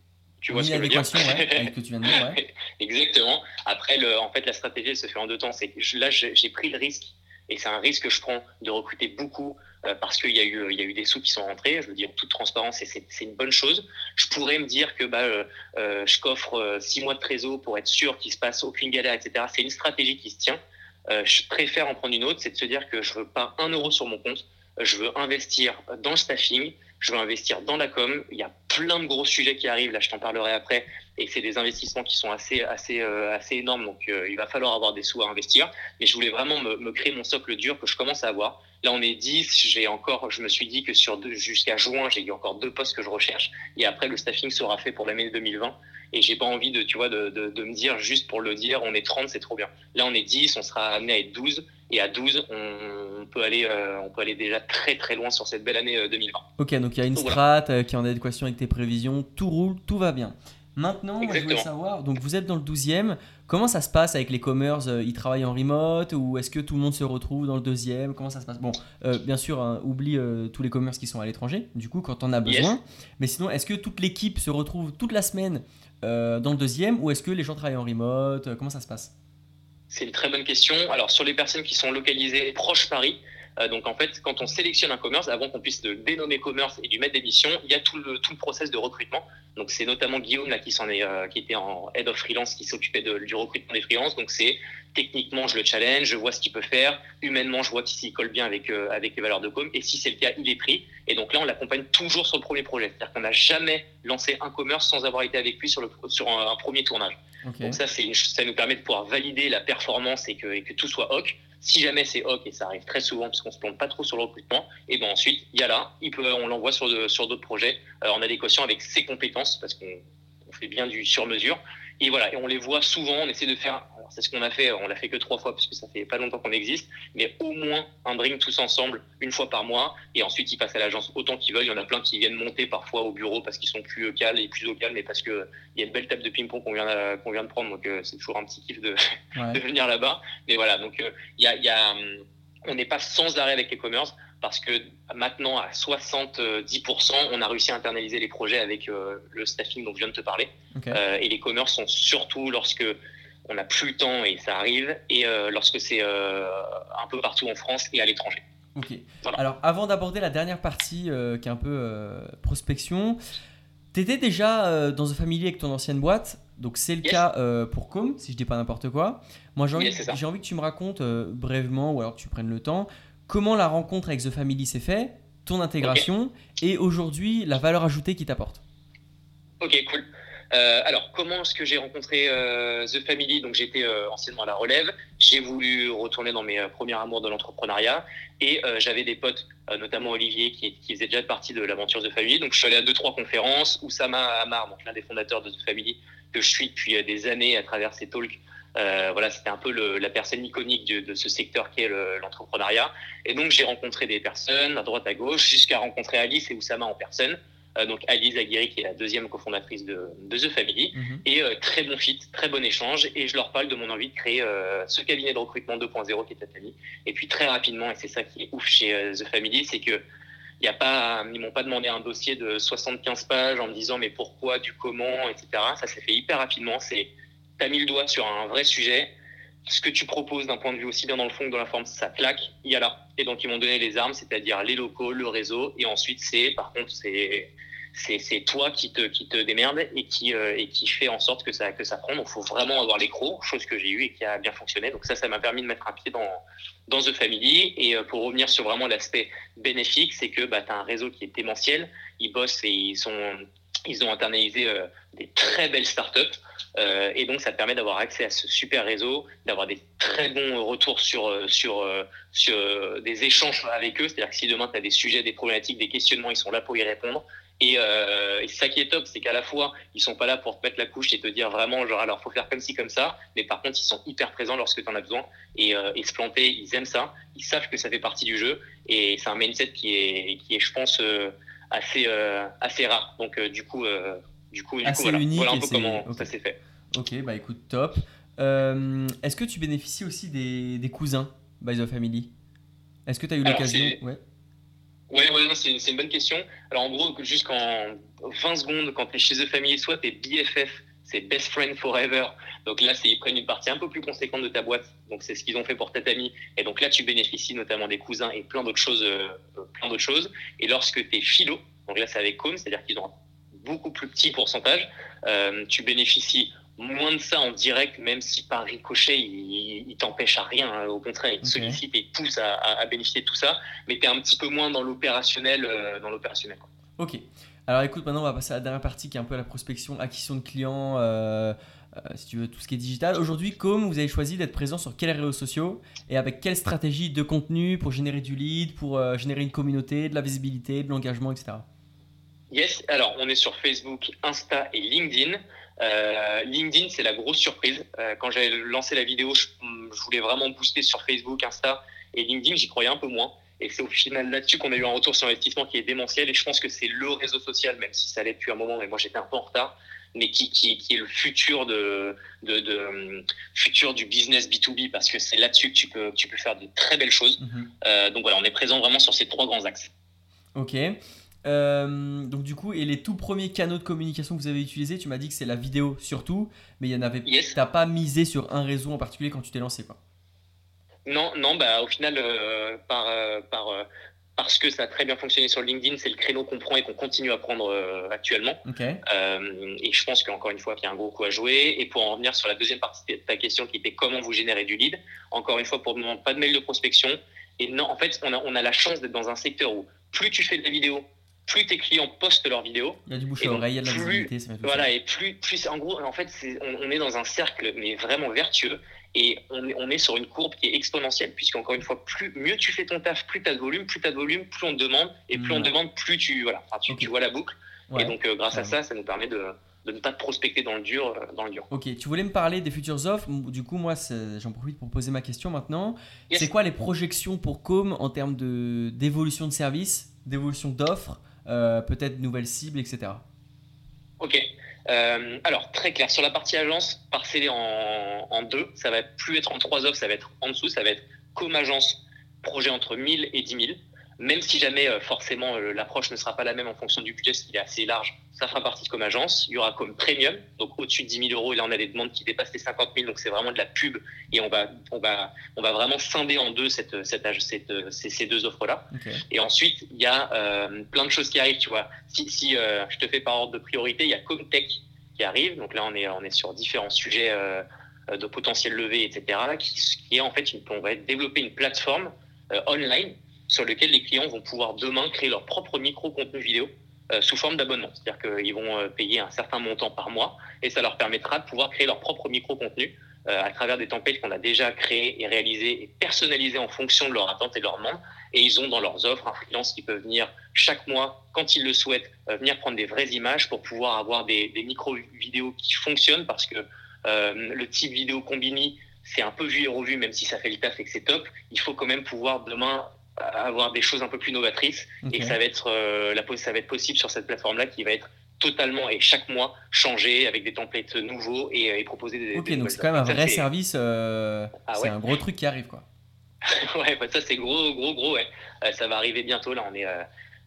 Tu vois ce que je veux dire ouais, que tu viens de dire, ouais. [laughs] Exactement. Après, le, en fait, la stratégie elle se fait en deux temps. C'est là, j'ai pris le risque, et c'est un risque que je prends de recruter beaucoup euh, parce qu'il y a eu, il y a eu des sous qui sont rentrés. Je veux dire, en toute transparence, c'est une bonne chose. Je pourrais me dire que bah, euh, euh, je coffre six mois de trésor pour être sûr qu'il se passe aucune galère, etc. C'est une stratégie qui se tient. Euh, je préfère en prendre une autre, c'est de se dire que je veux pas un euro sur mon compte. Je veux investir dans le staffing. Je veux investir dans la com. Il y a plein de gros sujets qui arrivent. Là, je t'en parlerai après et c'est des investissements qui sont assez assez euh, assez énormes donc euh, il va falloir avoir des sous à investir mais je voulais vraiment me, me créer mon socle dur que je commence à avoir là on est 10 j'ai encore je me suis dit que sur jusqu'à juin j'ai eu encore deux postes que je recherche. Et après le staffing sera fait pour l'année 2020 et j'ai pas envie de tu vois de, de, de me dire juste pour le dire on est 30 c'est trop bien. Là on est 10 on sera amené à être 12 et à 12 on, on peut aller euh, on peut aller déjà très très loin sur cette belle année euh, 2020 Ok, donc il y a une Donc, strat euh, qui est en adéquation avec tes prévisions, tout roule, tout va bien. Maintenant, moi, je voulais savoir, donc vous êtes dans le 12e, comment ça se passe avec les commerces euh, Ils travaillent en remote ou est-ce que tout le monde se retrouve dans le deuxième Comment ça se passe? Bon, euh, bien sûr, hein, oublie euh, tous les commerces qui sont à l'étranger, du coup, quand on a Yes. besoin. Mais sinon, est-ce que toute l'équipe se retrouve toute la semaine euh, dans le deuxième ou est-ce que les gens travaillent en remote? Comment ça se passe? C'est une très bonne question. Alors, sur les personnes qui sont localisées proche Paris, donc en fait, quand on sélectionne un commerce, avant qu'on puisse le dénommer commerce et lui mettre des missions, il y a tout le, tout process de recrutement. Donc, c'est notamment Guillaume là, qui, s'en est, euh, qui était en head of freelance, qui s'occupait du recrutement des freelances. Donc, c'est techniquement, je le challenge, je vois ce qu'il peut faire. Humainement, je vois s'il colle bien avec, euh, avec les valeurs de com. Et si c'est le cas, il est pris. Et donc là, on l'accompagne toujours sur le premier projet. C'est-à-dire qu'on n'a jamais lancé un commerce sans avoir été avec lui sur, le, sur un premier tournage. Donc ça, ça nous permet de pouvoir valider la performance et que, tout soit OK. Si jamais c'est OK, et ça arrive très souvent parce qu'on se plante pas trop sur le recrutement, et ben ensuite, il y a là, on l'envoie sur, d'autres projets euh, en adéquation avec ses compétences parce qu'on on fait bien du sur-mesure. Et voilà, et on les voit souvent, on essaie de faire, alors c'est ce qu'on a fait, on l'a fait que trois fois parce que ça fait pas longtemps qu'on existe, mais au moins un drink tous ensemble une fois par mois et ensuite ils passent à l'agence autant qu'ils veulent. Il y en a plein qui viennent monter parfois au bureau parce qu'ils sont plus calmes et plus au calme, mais parce que il y a une belle table de ping-pong qu'on vient, euh, qu'on vient de prendre, donc euh, c'est toujours un petit kiff [laughs] de, venir là-bas. Mais voilà, donc euh, il y a, il y a, hum, on n'est pas sans arrêt avec les commerce parce que maintenant à 70%, on a réussi à internaliser les projets avec euh, le staffing dont je viens de te parler. Euh, et les commerces sont surtout lorsque on n'a plus le temps et ça arrive, et euh, lorsque c'est un peu partout en France et à l'étranger. Ok. Voilà. Alors, avant d'aborder la dernière partie qui est un peu prospection, t'étais déjà euh, dans un familier avec ton ancienne boîte Donc c'est le cas pour Com, si je dis pas n'importe quoi. Moi j'ai envie, j'ai envie que tu me racontes brièvement, ou alors que tu prennes le temps, comment la rencontre avec The Family s'est fait, ton intégration et aujourd'hui la valeur ajoutée qu'il t'apporte. Ok, cool. Euh, alors, comment est-ce que j'ai rencontré euh, The Family? Donc, j'étais euh, anciennement à la relève. J'ai voulu retourner dans mes premiers amours de l'entrepreneuriat. Et j'avais des potes, notamment Olivier, qui, qui, faisait déjà partie de l'aventure The Family. Donc, je suis allé à deux, trois conférences. Oussama Amar, l'un des fondateurs de The Family, que je suis depuis des années à travers ses talks. Voilà, c'était un peu la personne iconique de, de ce secteur qui est l'entrepreneuriat. et donc, j'ai rencontré des personnes à droite, à gauche, jusqu'à rencontrer Alice et Oussama en personne. Euh, donc Alice Aguirre qui est la deuxième cofondatrice de, The Family. Mhm. Et euh, très bon fit, très bon échange. Et je leur parle de mon envie de créer euh, ce cabinet de recrutement 2.0 qui est Tatami. Et puis très rapidement, et c'est ça qui est ouf chez The Family, c'est que y a pas, ils m'ont pas demandé un dossier de 75 pages en me disant mais pourquoi, du comment, etc. Ça s'est fait hyper rapidement. C'est, t'as mis le doigt sur un vrai sujet. Ce que tu proposes d'un point de vue aussi bien dans le fond que dans la forme, ça claque. Il y a là. Et donc ils m'ont donné les armes, c'est-à-dire les locaux, le réseau. Et ensuite c'est, par contre, c'est c'est toi qui te, qui te démerde et qui, euh, et qui fait en sorte que ça, que ça prend. Donc, il faut vraiment avoir les crocs, chose que j'ai eu et qui a bien fonctionné. Donc, ça, ça m'a permis de mettre un pied dans, dans The Family. Et euh, pour revenir sur vraiment l'aspect bénéfique, c'est que bah, tu as un réseau qui est démentiel. Ils bossent et ils, sont, ils ont internalisé euh, des très belles startups. Euh, et donc, ça permet d'avoir accès à ce super réseau, d'avoir des très bons retours sur, sur, sur des échanges avec eux. C'est-à-dire que si demain, tu as des sujets, des problématiques, des questionnements, ils sont là pour y répondre. Et, euh, ça qui est top, c'est qu'à la fois, ils sont pas là pour te mettre la couche et te dire vraiment, genre, alors faut faire comme ci, comme ça, mais par contre, ils sont hyper présents lorsque tu en as besoin et, euh, se planter, ils aiment ça, ils savent que ça fait partie du jeu et c'est un mindset qui est, qui est je pense, euh, assez, euh, assez rare. Donc, euh, du coup, du coup, du coup voilà. Unique voilà un peu comment ça s'est fait. Ok, bah écoute, top. Est-ce que tu bénéficies aussi des, des cousins by the family? Est-ce que tu as eu l'occasion? ouais. Ouais, ouais, c'est une, une, bonne question. Alors, en gros, jusqu'en 20 secondes, quand tu es chez The Family, soit tu es BFF, c'est Best Friend Forever. Donc là, ils prennent une partie un peu plus conséquente de ta boîte. Donc, c'est ce qu'ils ont fait pour Tatami. Et donc là, tu bénéficies notamment des cousins et plein d'autres choses, euh, plein d'autres choses. Et lorsque tu es philo, donc là, c'est avec Com, c'est-à-dire qu'ils ont un beaucoup plus petit pourcentage, euh, tu bénéficies moins de ça en direct, même si par ricochet, il, il t'empêche à rien. Hein. Au contraire, il te sollicite et te pousse à, bénéficier de tout ça. Mais tu es un petit peu moins dans l'opérationnel. Euh, dans l'opérationnel ok. Alors écoute, maintenant on va passer à la dernière partie qui est un peu la prospection, acquisition de clients, euh, euh, si tu veux, tout ce qui est digital. Aujourd'hui, comme vous avez choisi d'être présent sur quels réseaux sociaux et avec quelle stratégie de contenu pour générer du lead, pour générer une communauté, de la visibilité, de l'engagement, etc. Yes, alors on est sur Facebook, Insta et LinkedIn. Euh, LinkedIn, c'est la grosse surprise. Euh, quand j'ai lancé la vidéo, je, voulais vraiment booster sur Facebook, Insta et LinkedIn. J'y croyais un peu moins. Et c'est au final là-dessus qu'on a eu un retour sur investissement qui est démentiel. Et je pense que c'est le réseau social, même si ça allait depuis un moment, mais moi j'étais un peu en retard, mais qui, qui, qui est le futur, de, de, de, futur du business B2B parce que c'est là-dessus que tu peux, tu peux faire de très belles choses. Mm-hmm. euh, donc voilà, on est présent vraiment sur ces trois grands axes. Ok. Euh, donc du coup, et les tout premiers canaux de communication que vous avez utilisés, tu m'as dit que c'est la vidéo surtout, mais il y en avait. Yes. T'as pas misé sur un réseau en particulier quand tu t'es lancé, quoi. Non, non, bah au final, euh, par, euh, par parce que ça a très bien fonctionné sur LinkedIn, c'est le créneau qu'on prend et qu'on continue à prendre actuellement. et je pense qu'encore une fois, il y a un gros coup à jouer. Et pour en revenir sur la deuxième partie de ta question qui était comment vous générez du lead, encore une fois, pour le moment, pas de mail de prospection. Et non, en fait, on a, on a la chance d'être dans un secteur où plus tu fais de la vidéo, plus tes clients postent leurs vidéos. Il y a du bouche à oreille, il y a de la visibilité. Voilà, et plus, plus, en gros, en fait, on, est dans un cercle, mais vraiment vertueux. Et on est, on est sur une courbe qui est exponentielle, puisqu'encore une fois, plus mieux tu fais ton taf, plus tu as de volume, plus tu as de volume, plus on te demande, et plus on te demande, plus tu, voilà, tu, tu vois la boucle. Et donc, euh, grâce à ça, ça nous permet de, de ne pas te prospecter dans le dur. Euh, dans le dur. Ok, tu voulais me parler des futures offres. Du coup, moi, j'en profite pour poser ma question maintenant. C'est quoi les projections pour Com en termes d'évolution de, de services, d'évolution d'offres euh, peut-être nouvelles cibles, etc. Ok. Euh, alors, très clair, sur la partie agence, parcellée en, deux, ça va plus être en trois offres, ça va être en dessous, ça va être comme agence, projet entre 1000 et 10 000 même si jamais euh, forcément euh, l'approche ne sera pas la même en fonction du budget, s'il est assez large, ça fera partie comme agence. Il y aura comme premium, donc au-dessus de 10 000 euros. Et là, on a des demandes qui dépassent les 50 000, donc c'est vraiment de la pub. Et on va, on va, on va vraiment scinder en deux cette, cette, cette, ces, deux offres-là. Et ensuite, il y a euh, plein de choses qui arrivent. Tu vois, si, si je te fais par ordre de priorité, il y a Comtech qui arrive. Donc là, on est, on est sur différents sujets de potentiel levé, etc. Qui, qui, est en fait, une, on va développer une plateforme online sur laquelle les clients vont pouvoir demain créer leur propre micro-contenu vidéo sous forme d'abonnement. C'est-à-dire qu'ils vont payer un certain montant par mois et ça leur permettra de pouvoir créer leur propre micro-contenu euh, à travers des templates qu'on a déjà créés et réalisés et personnalisés en fonction de leurs attentes et de leurs demandes. Et ils ont dans leurs offres un freelance qui peut venir chaque mois, quand il le souhaite, euh, venir prendre des vraies images pour pouvoir avoir des, micro-vidéos qui fonctionnent parce que euh, le type vidéo combini, c'est un peu vu et revu, même si ça fait le taf et que c'est top. Il faut quand même pouvoir demain avoir des choses un peu plus novatrices et ça va être la, ça va être possible sur cette plateforme là qui va être totalement et chaque mois changer avec des templates nouveaux et, euh, proposer des. Ok, donc c'est quand même un vrai service. Euh, ah c'est un gros truc qui arrive, quoi. [laughs] ouais, bah, ça c'est gros, gros, gros. Ouais. Euh, ça va arriver bientôt. Là, on est,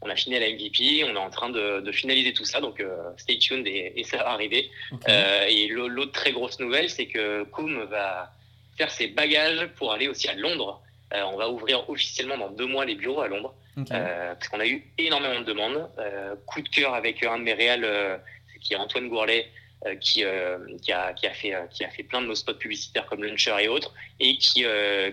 on a fini la MVP, on est en train de, finaliser tout ça, donc stay tuned et, ça va arriver. et l'autre très grosse nouvelle, c'est que Koum va faire ses bagages pour aller aussi à Londres. On va ouvrir officiellement dans deux mois les bureaux à Londres. Euh, parce qu'on a eu énormément de demandes. Euh, coup de cœur avec un de mes réels, euh, qui est Antoine Gourlet, qui, qui, a, qui, a fait, qui a fait plein de nos spots publicitaires comme Launcher et autres, et qui,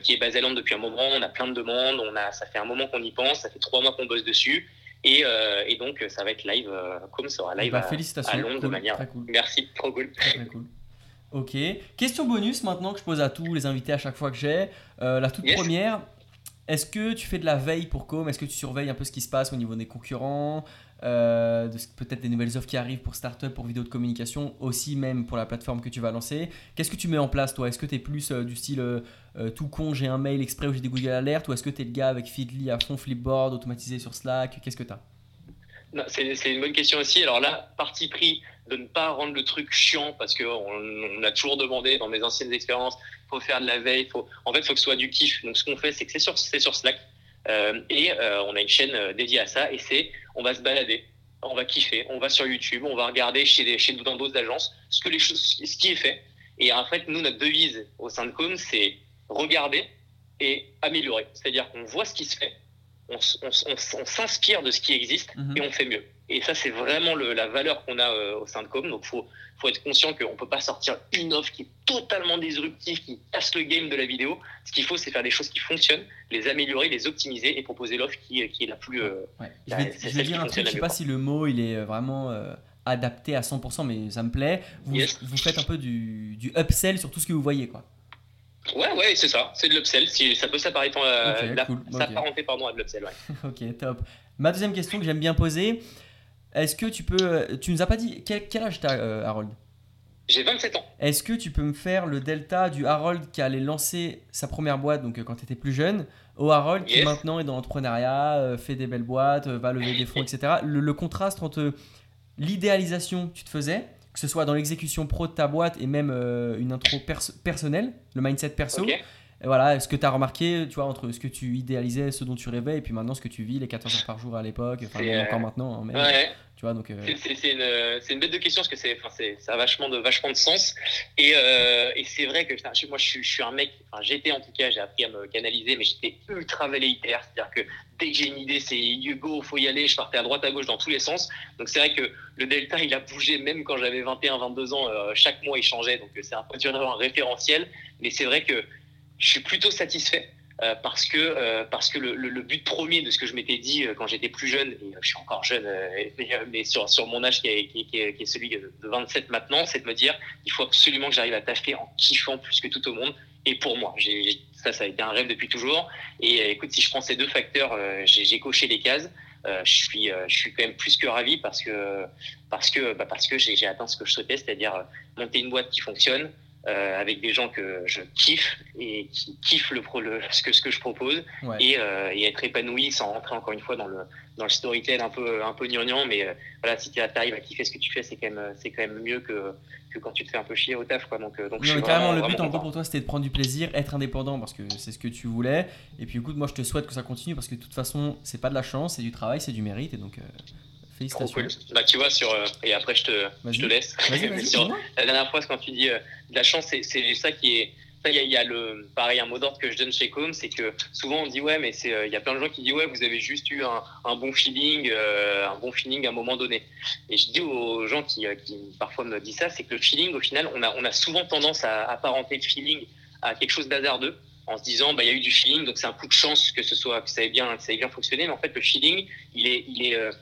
qui est basé à Londres depuis un moment. On a plein de demandes, on a, ça fait un moment qu'on y pense, ça fait trois mois qu'on bosse dessus. Et, et, donc, ça va être live, comme ça sera live bah, à, Londres de manière. Merci, trop cool. Très, cool. Ok. Question bonus maintenant que je pose à tous les invités à chaque fois que j'ai. la toute première, est-ce que tu fais de la veille pour Com? Est-ce que tu surveilles un peu ce qui se passe au niveau des concurrents euh, peut-être des nouvelles offres qui arrivent pour startup, pour vidéo de communication, aussi même pour la plateforme que tu vas lancer? Qu'est-ce que tu mets en place toi? Est-ce que tu es plus euh, du style euh, tout con, j'ai un mail exprès où j'ai des Google Alerts ou est-ce que tu es le gars avec Feedly à fond, Flipboard, automatisé sur Slack? Qu'est-ce que tu as c'est une bonne question aussi. Alors là, parti pris de ne pas rendre le truc chiant parce qu'on on a toujours demandé dans mes anciennes expériences faut faire de la veille, faut, en fait, il faut que ce soit du kiff. Donc, ce qu'on fait, c'est que c'est sur, sur Slack euh, et euh, on a une chaîne euh, dédiée à ça et c'est, on va se balader, on va kiffer, on va sur YouTube, on va regarder chez, des, chez dans d'autres agences ce que les choses, ce qui est fait. Et en fait, nous, notre devise au sein de Com, c'est regarder et améliorer. C'est-à-dire qu'on voit ce qui se fait, on, s'inspire de ce qui existe mhm. et on fait mieux. Et ça, c'est vraiment la valeur qu'on a euh, au sein de Com. Donc, il faut, faut, être conscient qu'on ne peut pas sortir une offre qui est totalement disruptive, qui casse le game de la vidéo. Ce qu'il faut, c'est faire des choses qui fonctionnent, les améliorer, les optimiser et proposer l'offre qui, qui, est la plus. Euh, je vais, dire un truc, je ne sais pas si le mot il est vraiment euh, adapté à 100%, mais ça me plaît. Vous, vous faites un peu du, du, upsell sur tout ce que vous voyez. quoi. Ouais, ouais, c'est ça, c'est de l'upsell. Si, ça peut s'apparenter okay, cool. pardon, à de l'upsell. Ouais. [laughs] ok, top. Ma deuxième question que j'aime bien poser, est-ce que tu peux. Euh, tu nous as pas dit. Quel, âge tu as, euh, Harold? J'ai 27 ans. Est-ce que tu peux me faire le delta du Harold qui allait lancer sa première boîte, donc euh, quand tu étais plus jeune, au Harold qui maintenant est dans l'entrepreneuriat, fait des belles boîtes, va lever des fonds, etc. Le, contraste entre l'idéalisation que tu te faisais, que ce soit dans l'exécution pro de ta boîte et même une intro personnelle, le mindset perso. Et voilà, ce que tu as remarqué, tu vois, entre ce que tu idéalisais, ce dont tu rêvais, et puis maintenant ce que tu vis, les 14 heures par jour à l'époque, enfin, encore maintenant. Hein, ouais. Tu vois, donc. Euh, c'est une, une, bête de question parce que c'est, ça a vachement de, vachement de sens. Et, euh, et c'est vrai que moi, je suis, je suis un mec, enfin, j'étais en tout cas, j'ai appris à me canaliser, mais j'étais ultra velléitaire. C'est-à-dire que dès que j'ai une idée, c'est Hugo, faut y aller. Je partais à droite, à gauche, dans tous les sens. Donc c'est vrai que le Delta, il a bougé même quand j'avais 21, 22 ans. Euh, chaque mois, il changeait. Donc c'est un peu un référentiel. Mais c'est vrai que je suis plutôt satisfait. Euh, parce que euh, parce que le, le, but premier de ce que je m'étais dit euh, quand j'étais plus jeune et je suis encore jeune mais, sur sur mon âge qui est, qui, qui est, celui de 27 maintenant c'est de me dire il faut absolument que j'arrive à taffer en kiffant plus que tout au monde et pour moi ça ça a été un rêve depuis toujours et écoute si je prends ces deux facteurs j'ai coché les cases je suis je suis quand même plus que ravi parce que parce que bah, parce que j'ai atteint ce que je souhaitais c'est-à-dire monter une boîte qui fonctionne euh, avec des gens que je kiffe et qui kiffent le, le ce, que, ce que je propose et, euh, et, être épanoui sans rentrer encore une fois dans le, dans le storytelling un peu, un peu gnangnan. Mais euh, voilà, si tu arrives à kiffer ce que tu fais, c'est quand, même, quand même mieux que, que quand tu te fais un peu chier au taf. Quoi. Donc, donc non, carrément, le but en gros pour toi, c'était de prendre du plaisir, être indépendant parce que c'est ce que tu voulais. Et puis écoute, moi je te souhaite que ça continue parce que de toute façon, c'est pas de la chance, c'est du travail, c'est du mérite. Et donc. Félicitations. Bah, tu vois, sur, et après, je te, je te laisse. sur, la dernière fois, quand tu dis de la chance, c'est ça qui est, il y, a- il y a le pareil un mot d'ordre que je donne chez Com, c'est que souvent on dit ouais, mais c'est euh, il y a plein de gens qui disent ouais, vous avez juste eu un, un bon feeling, euh, un bon feeling à un moment donné. Et je dis aux gens qui, euh, qui parfois me disent ça, c'est que le feeling, au final, on a, on a souvent tendance à apparenter le feeling à quelque chose d'hasardeux en se disant bah il y a eu du feeling, donc c'est un coup de chance que ce soit que ça ait bien que ça ait bien fonctionné. Mais en fait, le feeling, il est il est euh,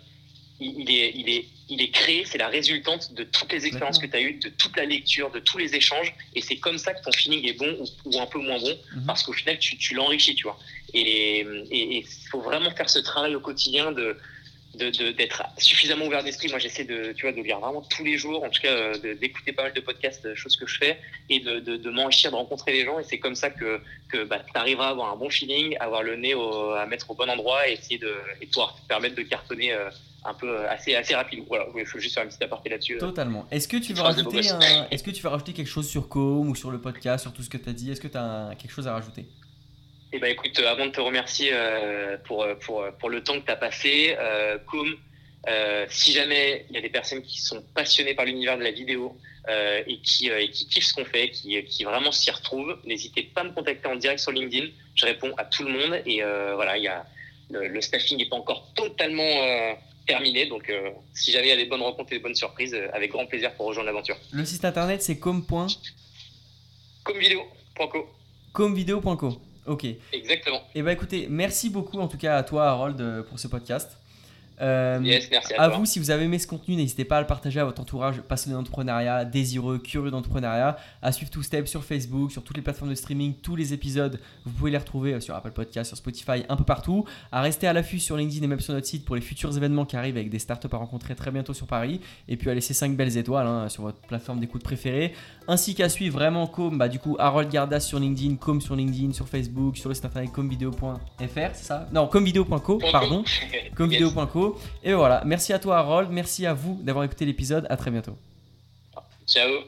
il est, il est, il est créé, c'est la résultante de toutes les expériences que tu as eues, de toute la lecture, de tous les échanges. Et c'est comme ça que ton feeling est bon ou, ou un peu moins bon, Mhm. parce qu'au final, tu, tu l'enrichis, tu vois. Et il faut vraiment faire ce travail au quotidien de d'être suffisamment ouvert d'esprit. Moi, j'essaie de, tu vois, de lire vraiment tous les jours, en tout cas, euh, d'écouter pas mal de podcasts, euh, choses que je fais, et de, de, de m'enrichir, de rencontrer les gens. Et c'est comme ça que, que bah, tu arriveras à avoir un bon feeling, avoir le nez au- à mettre au bon endroit et essayer de et pouvoir te permettre de cartonner euh, un peu euh, assez, assez rapide. Voilà, il faut juste faire un petit aparté là-dessus. euh. Totalement. Est-ce que tu veux rajouter un... Est-ce que tu veux rajouter quelque chose sur Com ou sur le podcast, sur tout ce que tu as dit? Est-ce que tu as quelque chose à rajouter? Eh ben, écoute, euh, avant de te remercier euh, pour, pour, pour le temps que tu as passé, euh, Com, euh, si jamais il y a des personnes qui sont passionnées par l'univers de la vidéo et, qui, et qui kiffent ce qu'on fait, qui, qui vraiment s'y retrouvent, n'hésitez pas à me contacter en direct sur LinkedIn. Je réponds à tout le monde et voilà, il y a, le, le staffing n'est pas encore totalement euh, terminé. Donc, euh, si jamais il y a des bonnes rencontres et des bonnes surprises, euh, avec grand plaisir pour rejoindre l'aventure. Le site internet c'est com. Comvideo.co. comvideo.co. Ok. Exactement. Et bah écoutez, merci beaucoup en tout cas à toi Harold euh, pour ce podcast. Euh, Yes, merci à, À toi. vous, si vous avez aimé ce contenu, n'hésitez pas à le partager à votre entourage passionné d'entrepreneuriat, désireux, curieux d'entrepreneuriat, à suivre Two Step sur Facebook, sur toutes les plateformes de streaming, tous les épisodes, vous pouvez les retrouver euh, sur Apple Podcast, sur Spotify, un peu partout, à rester à l'affût sur LinkedIn et même sur notre site pour les futurs événements qui arrivent avec des startups à rencontrer très bientôt sur Paris, et puis à laisser 5 belles étoiles hein, sur votre plateforme d'écoute préférée, ainsi qu'à suivre vraiment Com, bah du coup Harold Gardas sur LinkedIn, Com sur LinkedIn, sur Facebook, sur le site internet comvideo.fr, c'est ça? Non, comvideo.co, pardon. [laughs] Comvideo.co. Et voilà, merci à toi Harold, merci à vous d'avoir écouté l'épisode, à très bientôt. Ciao.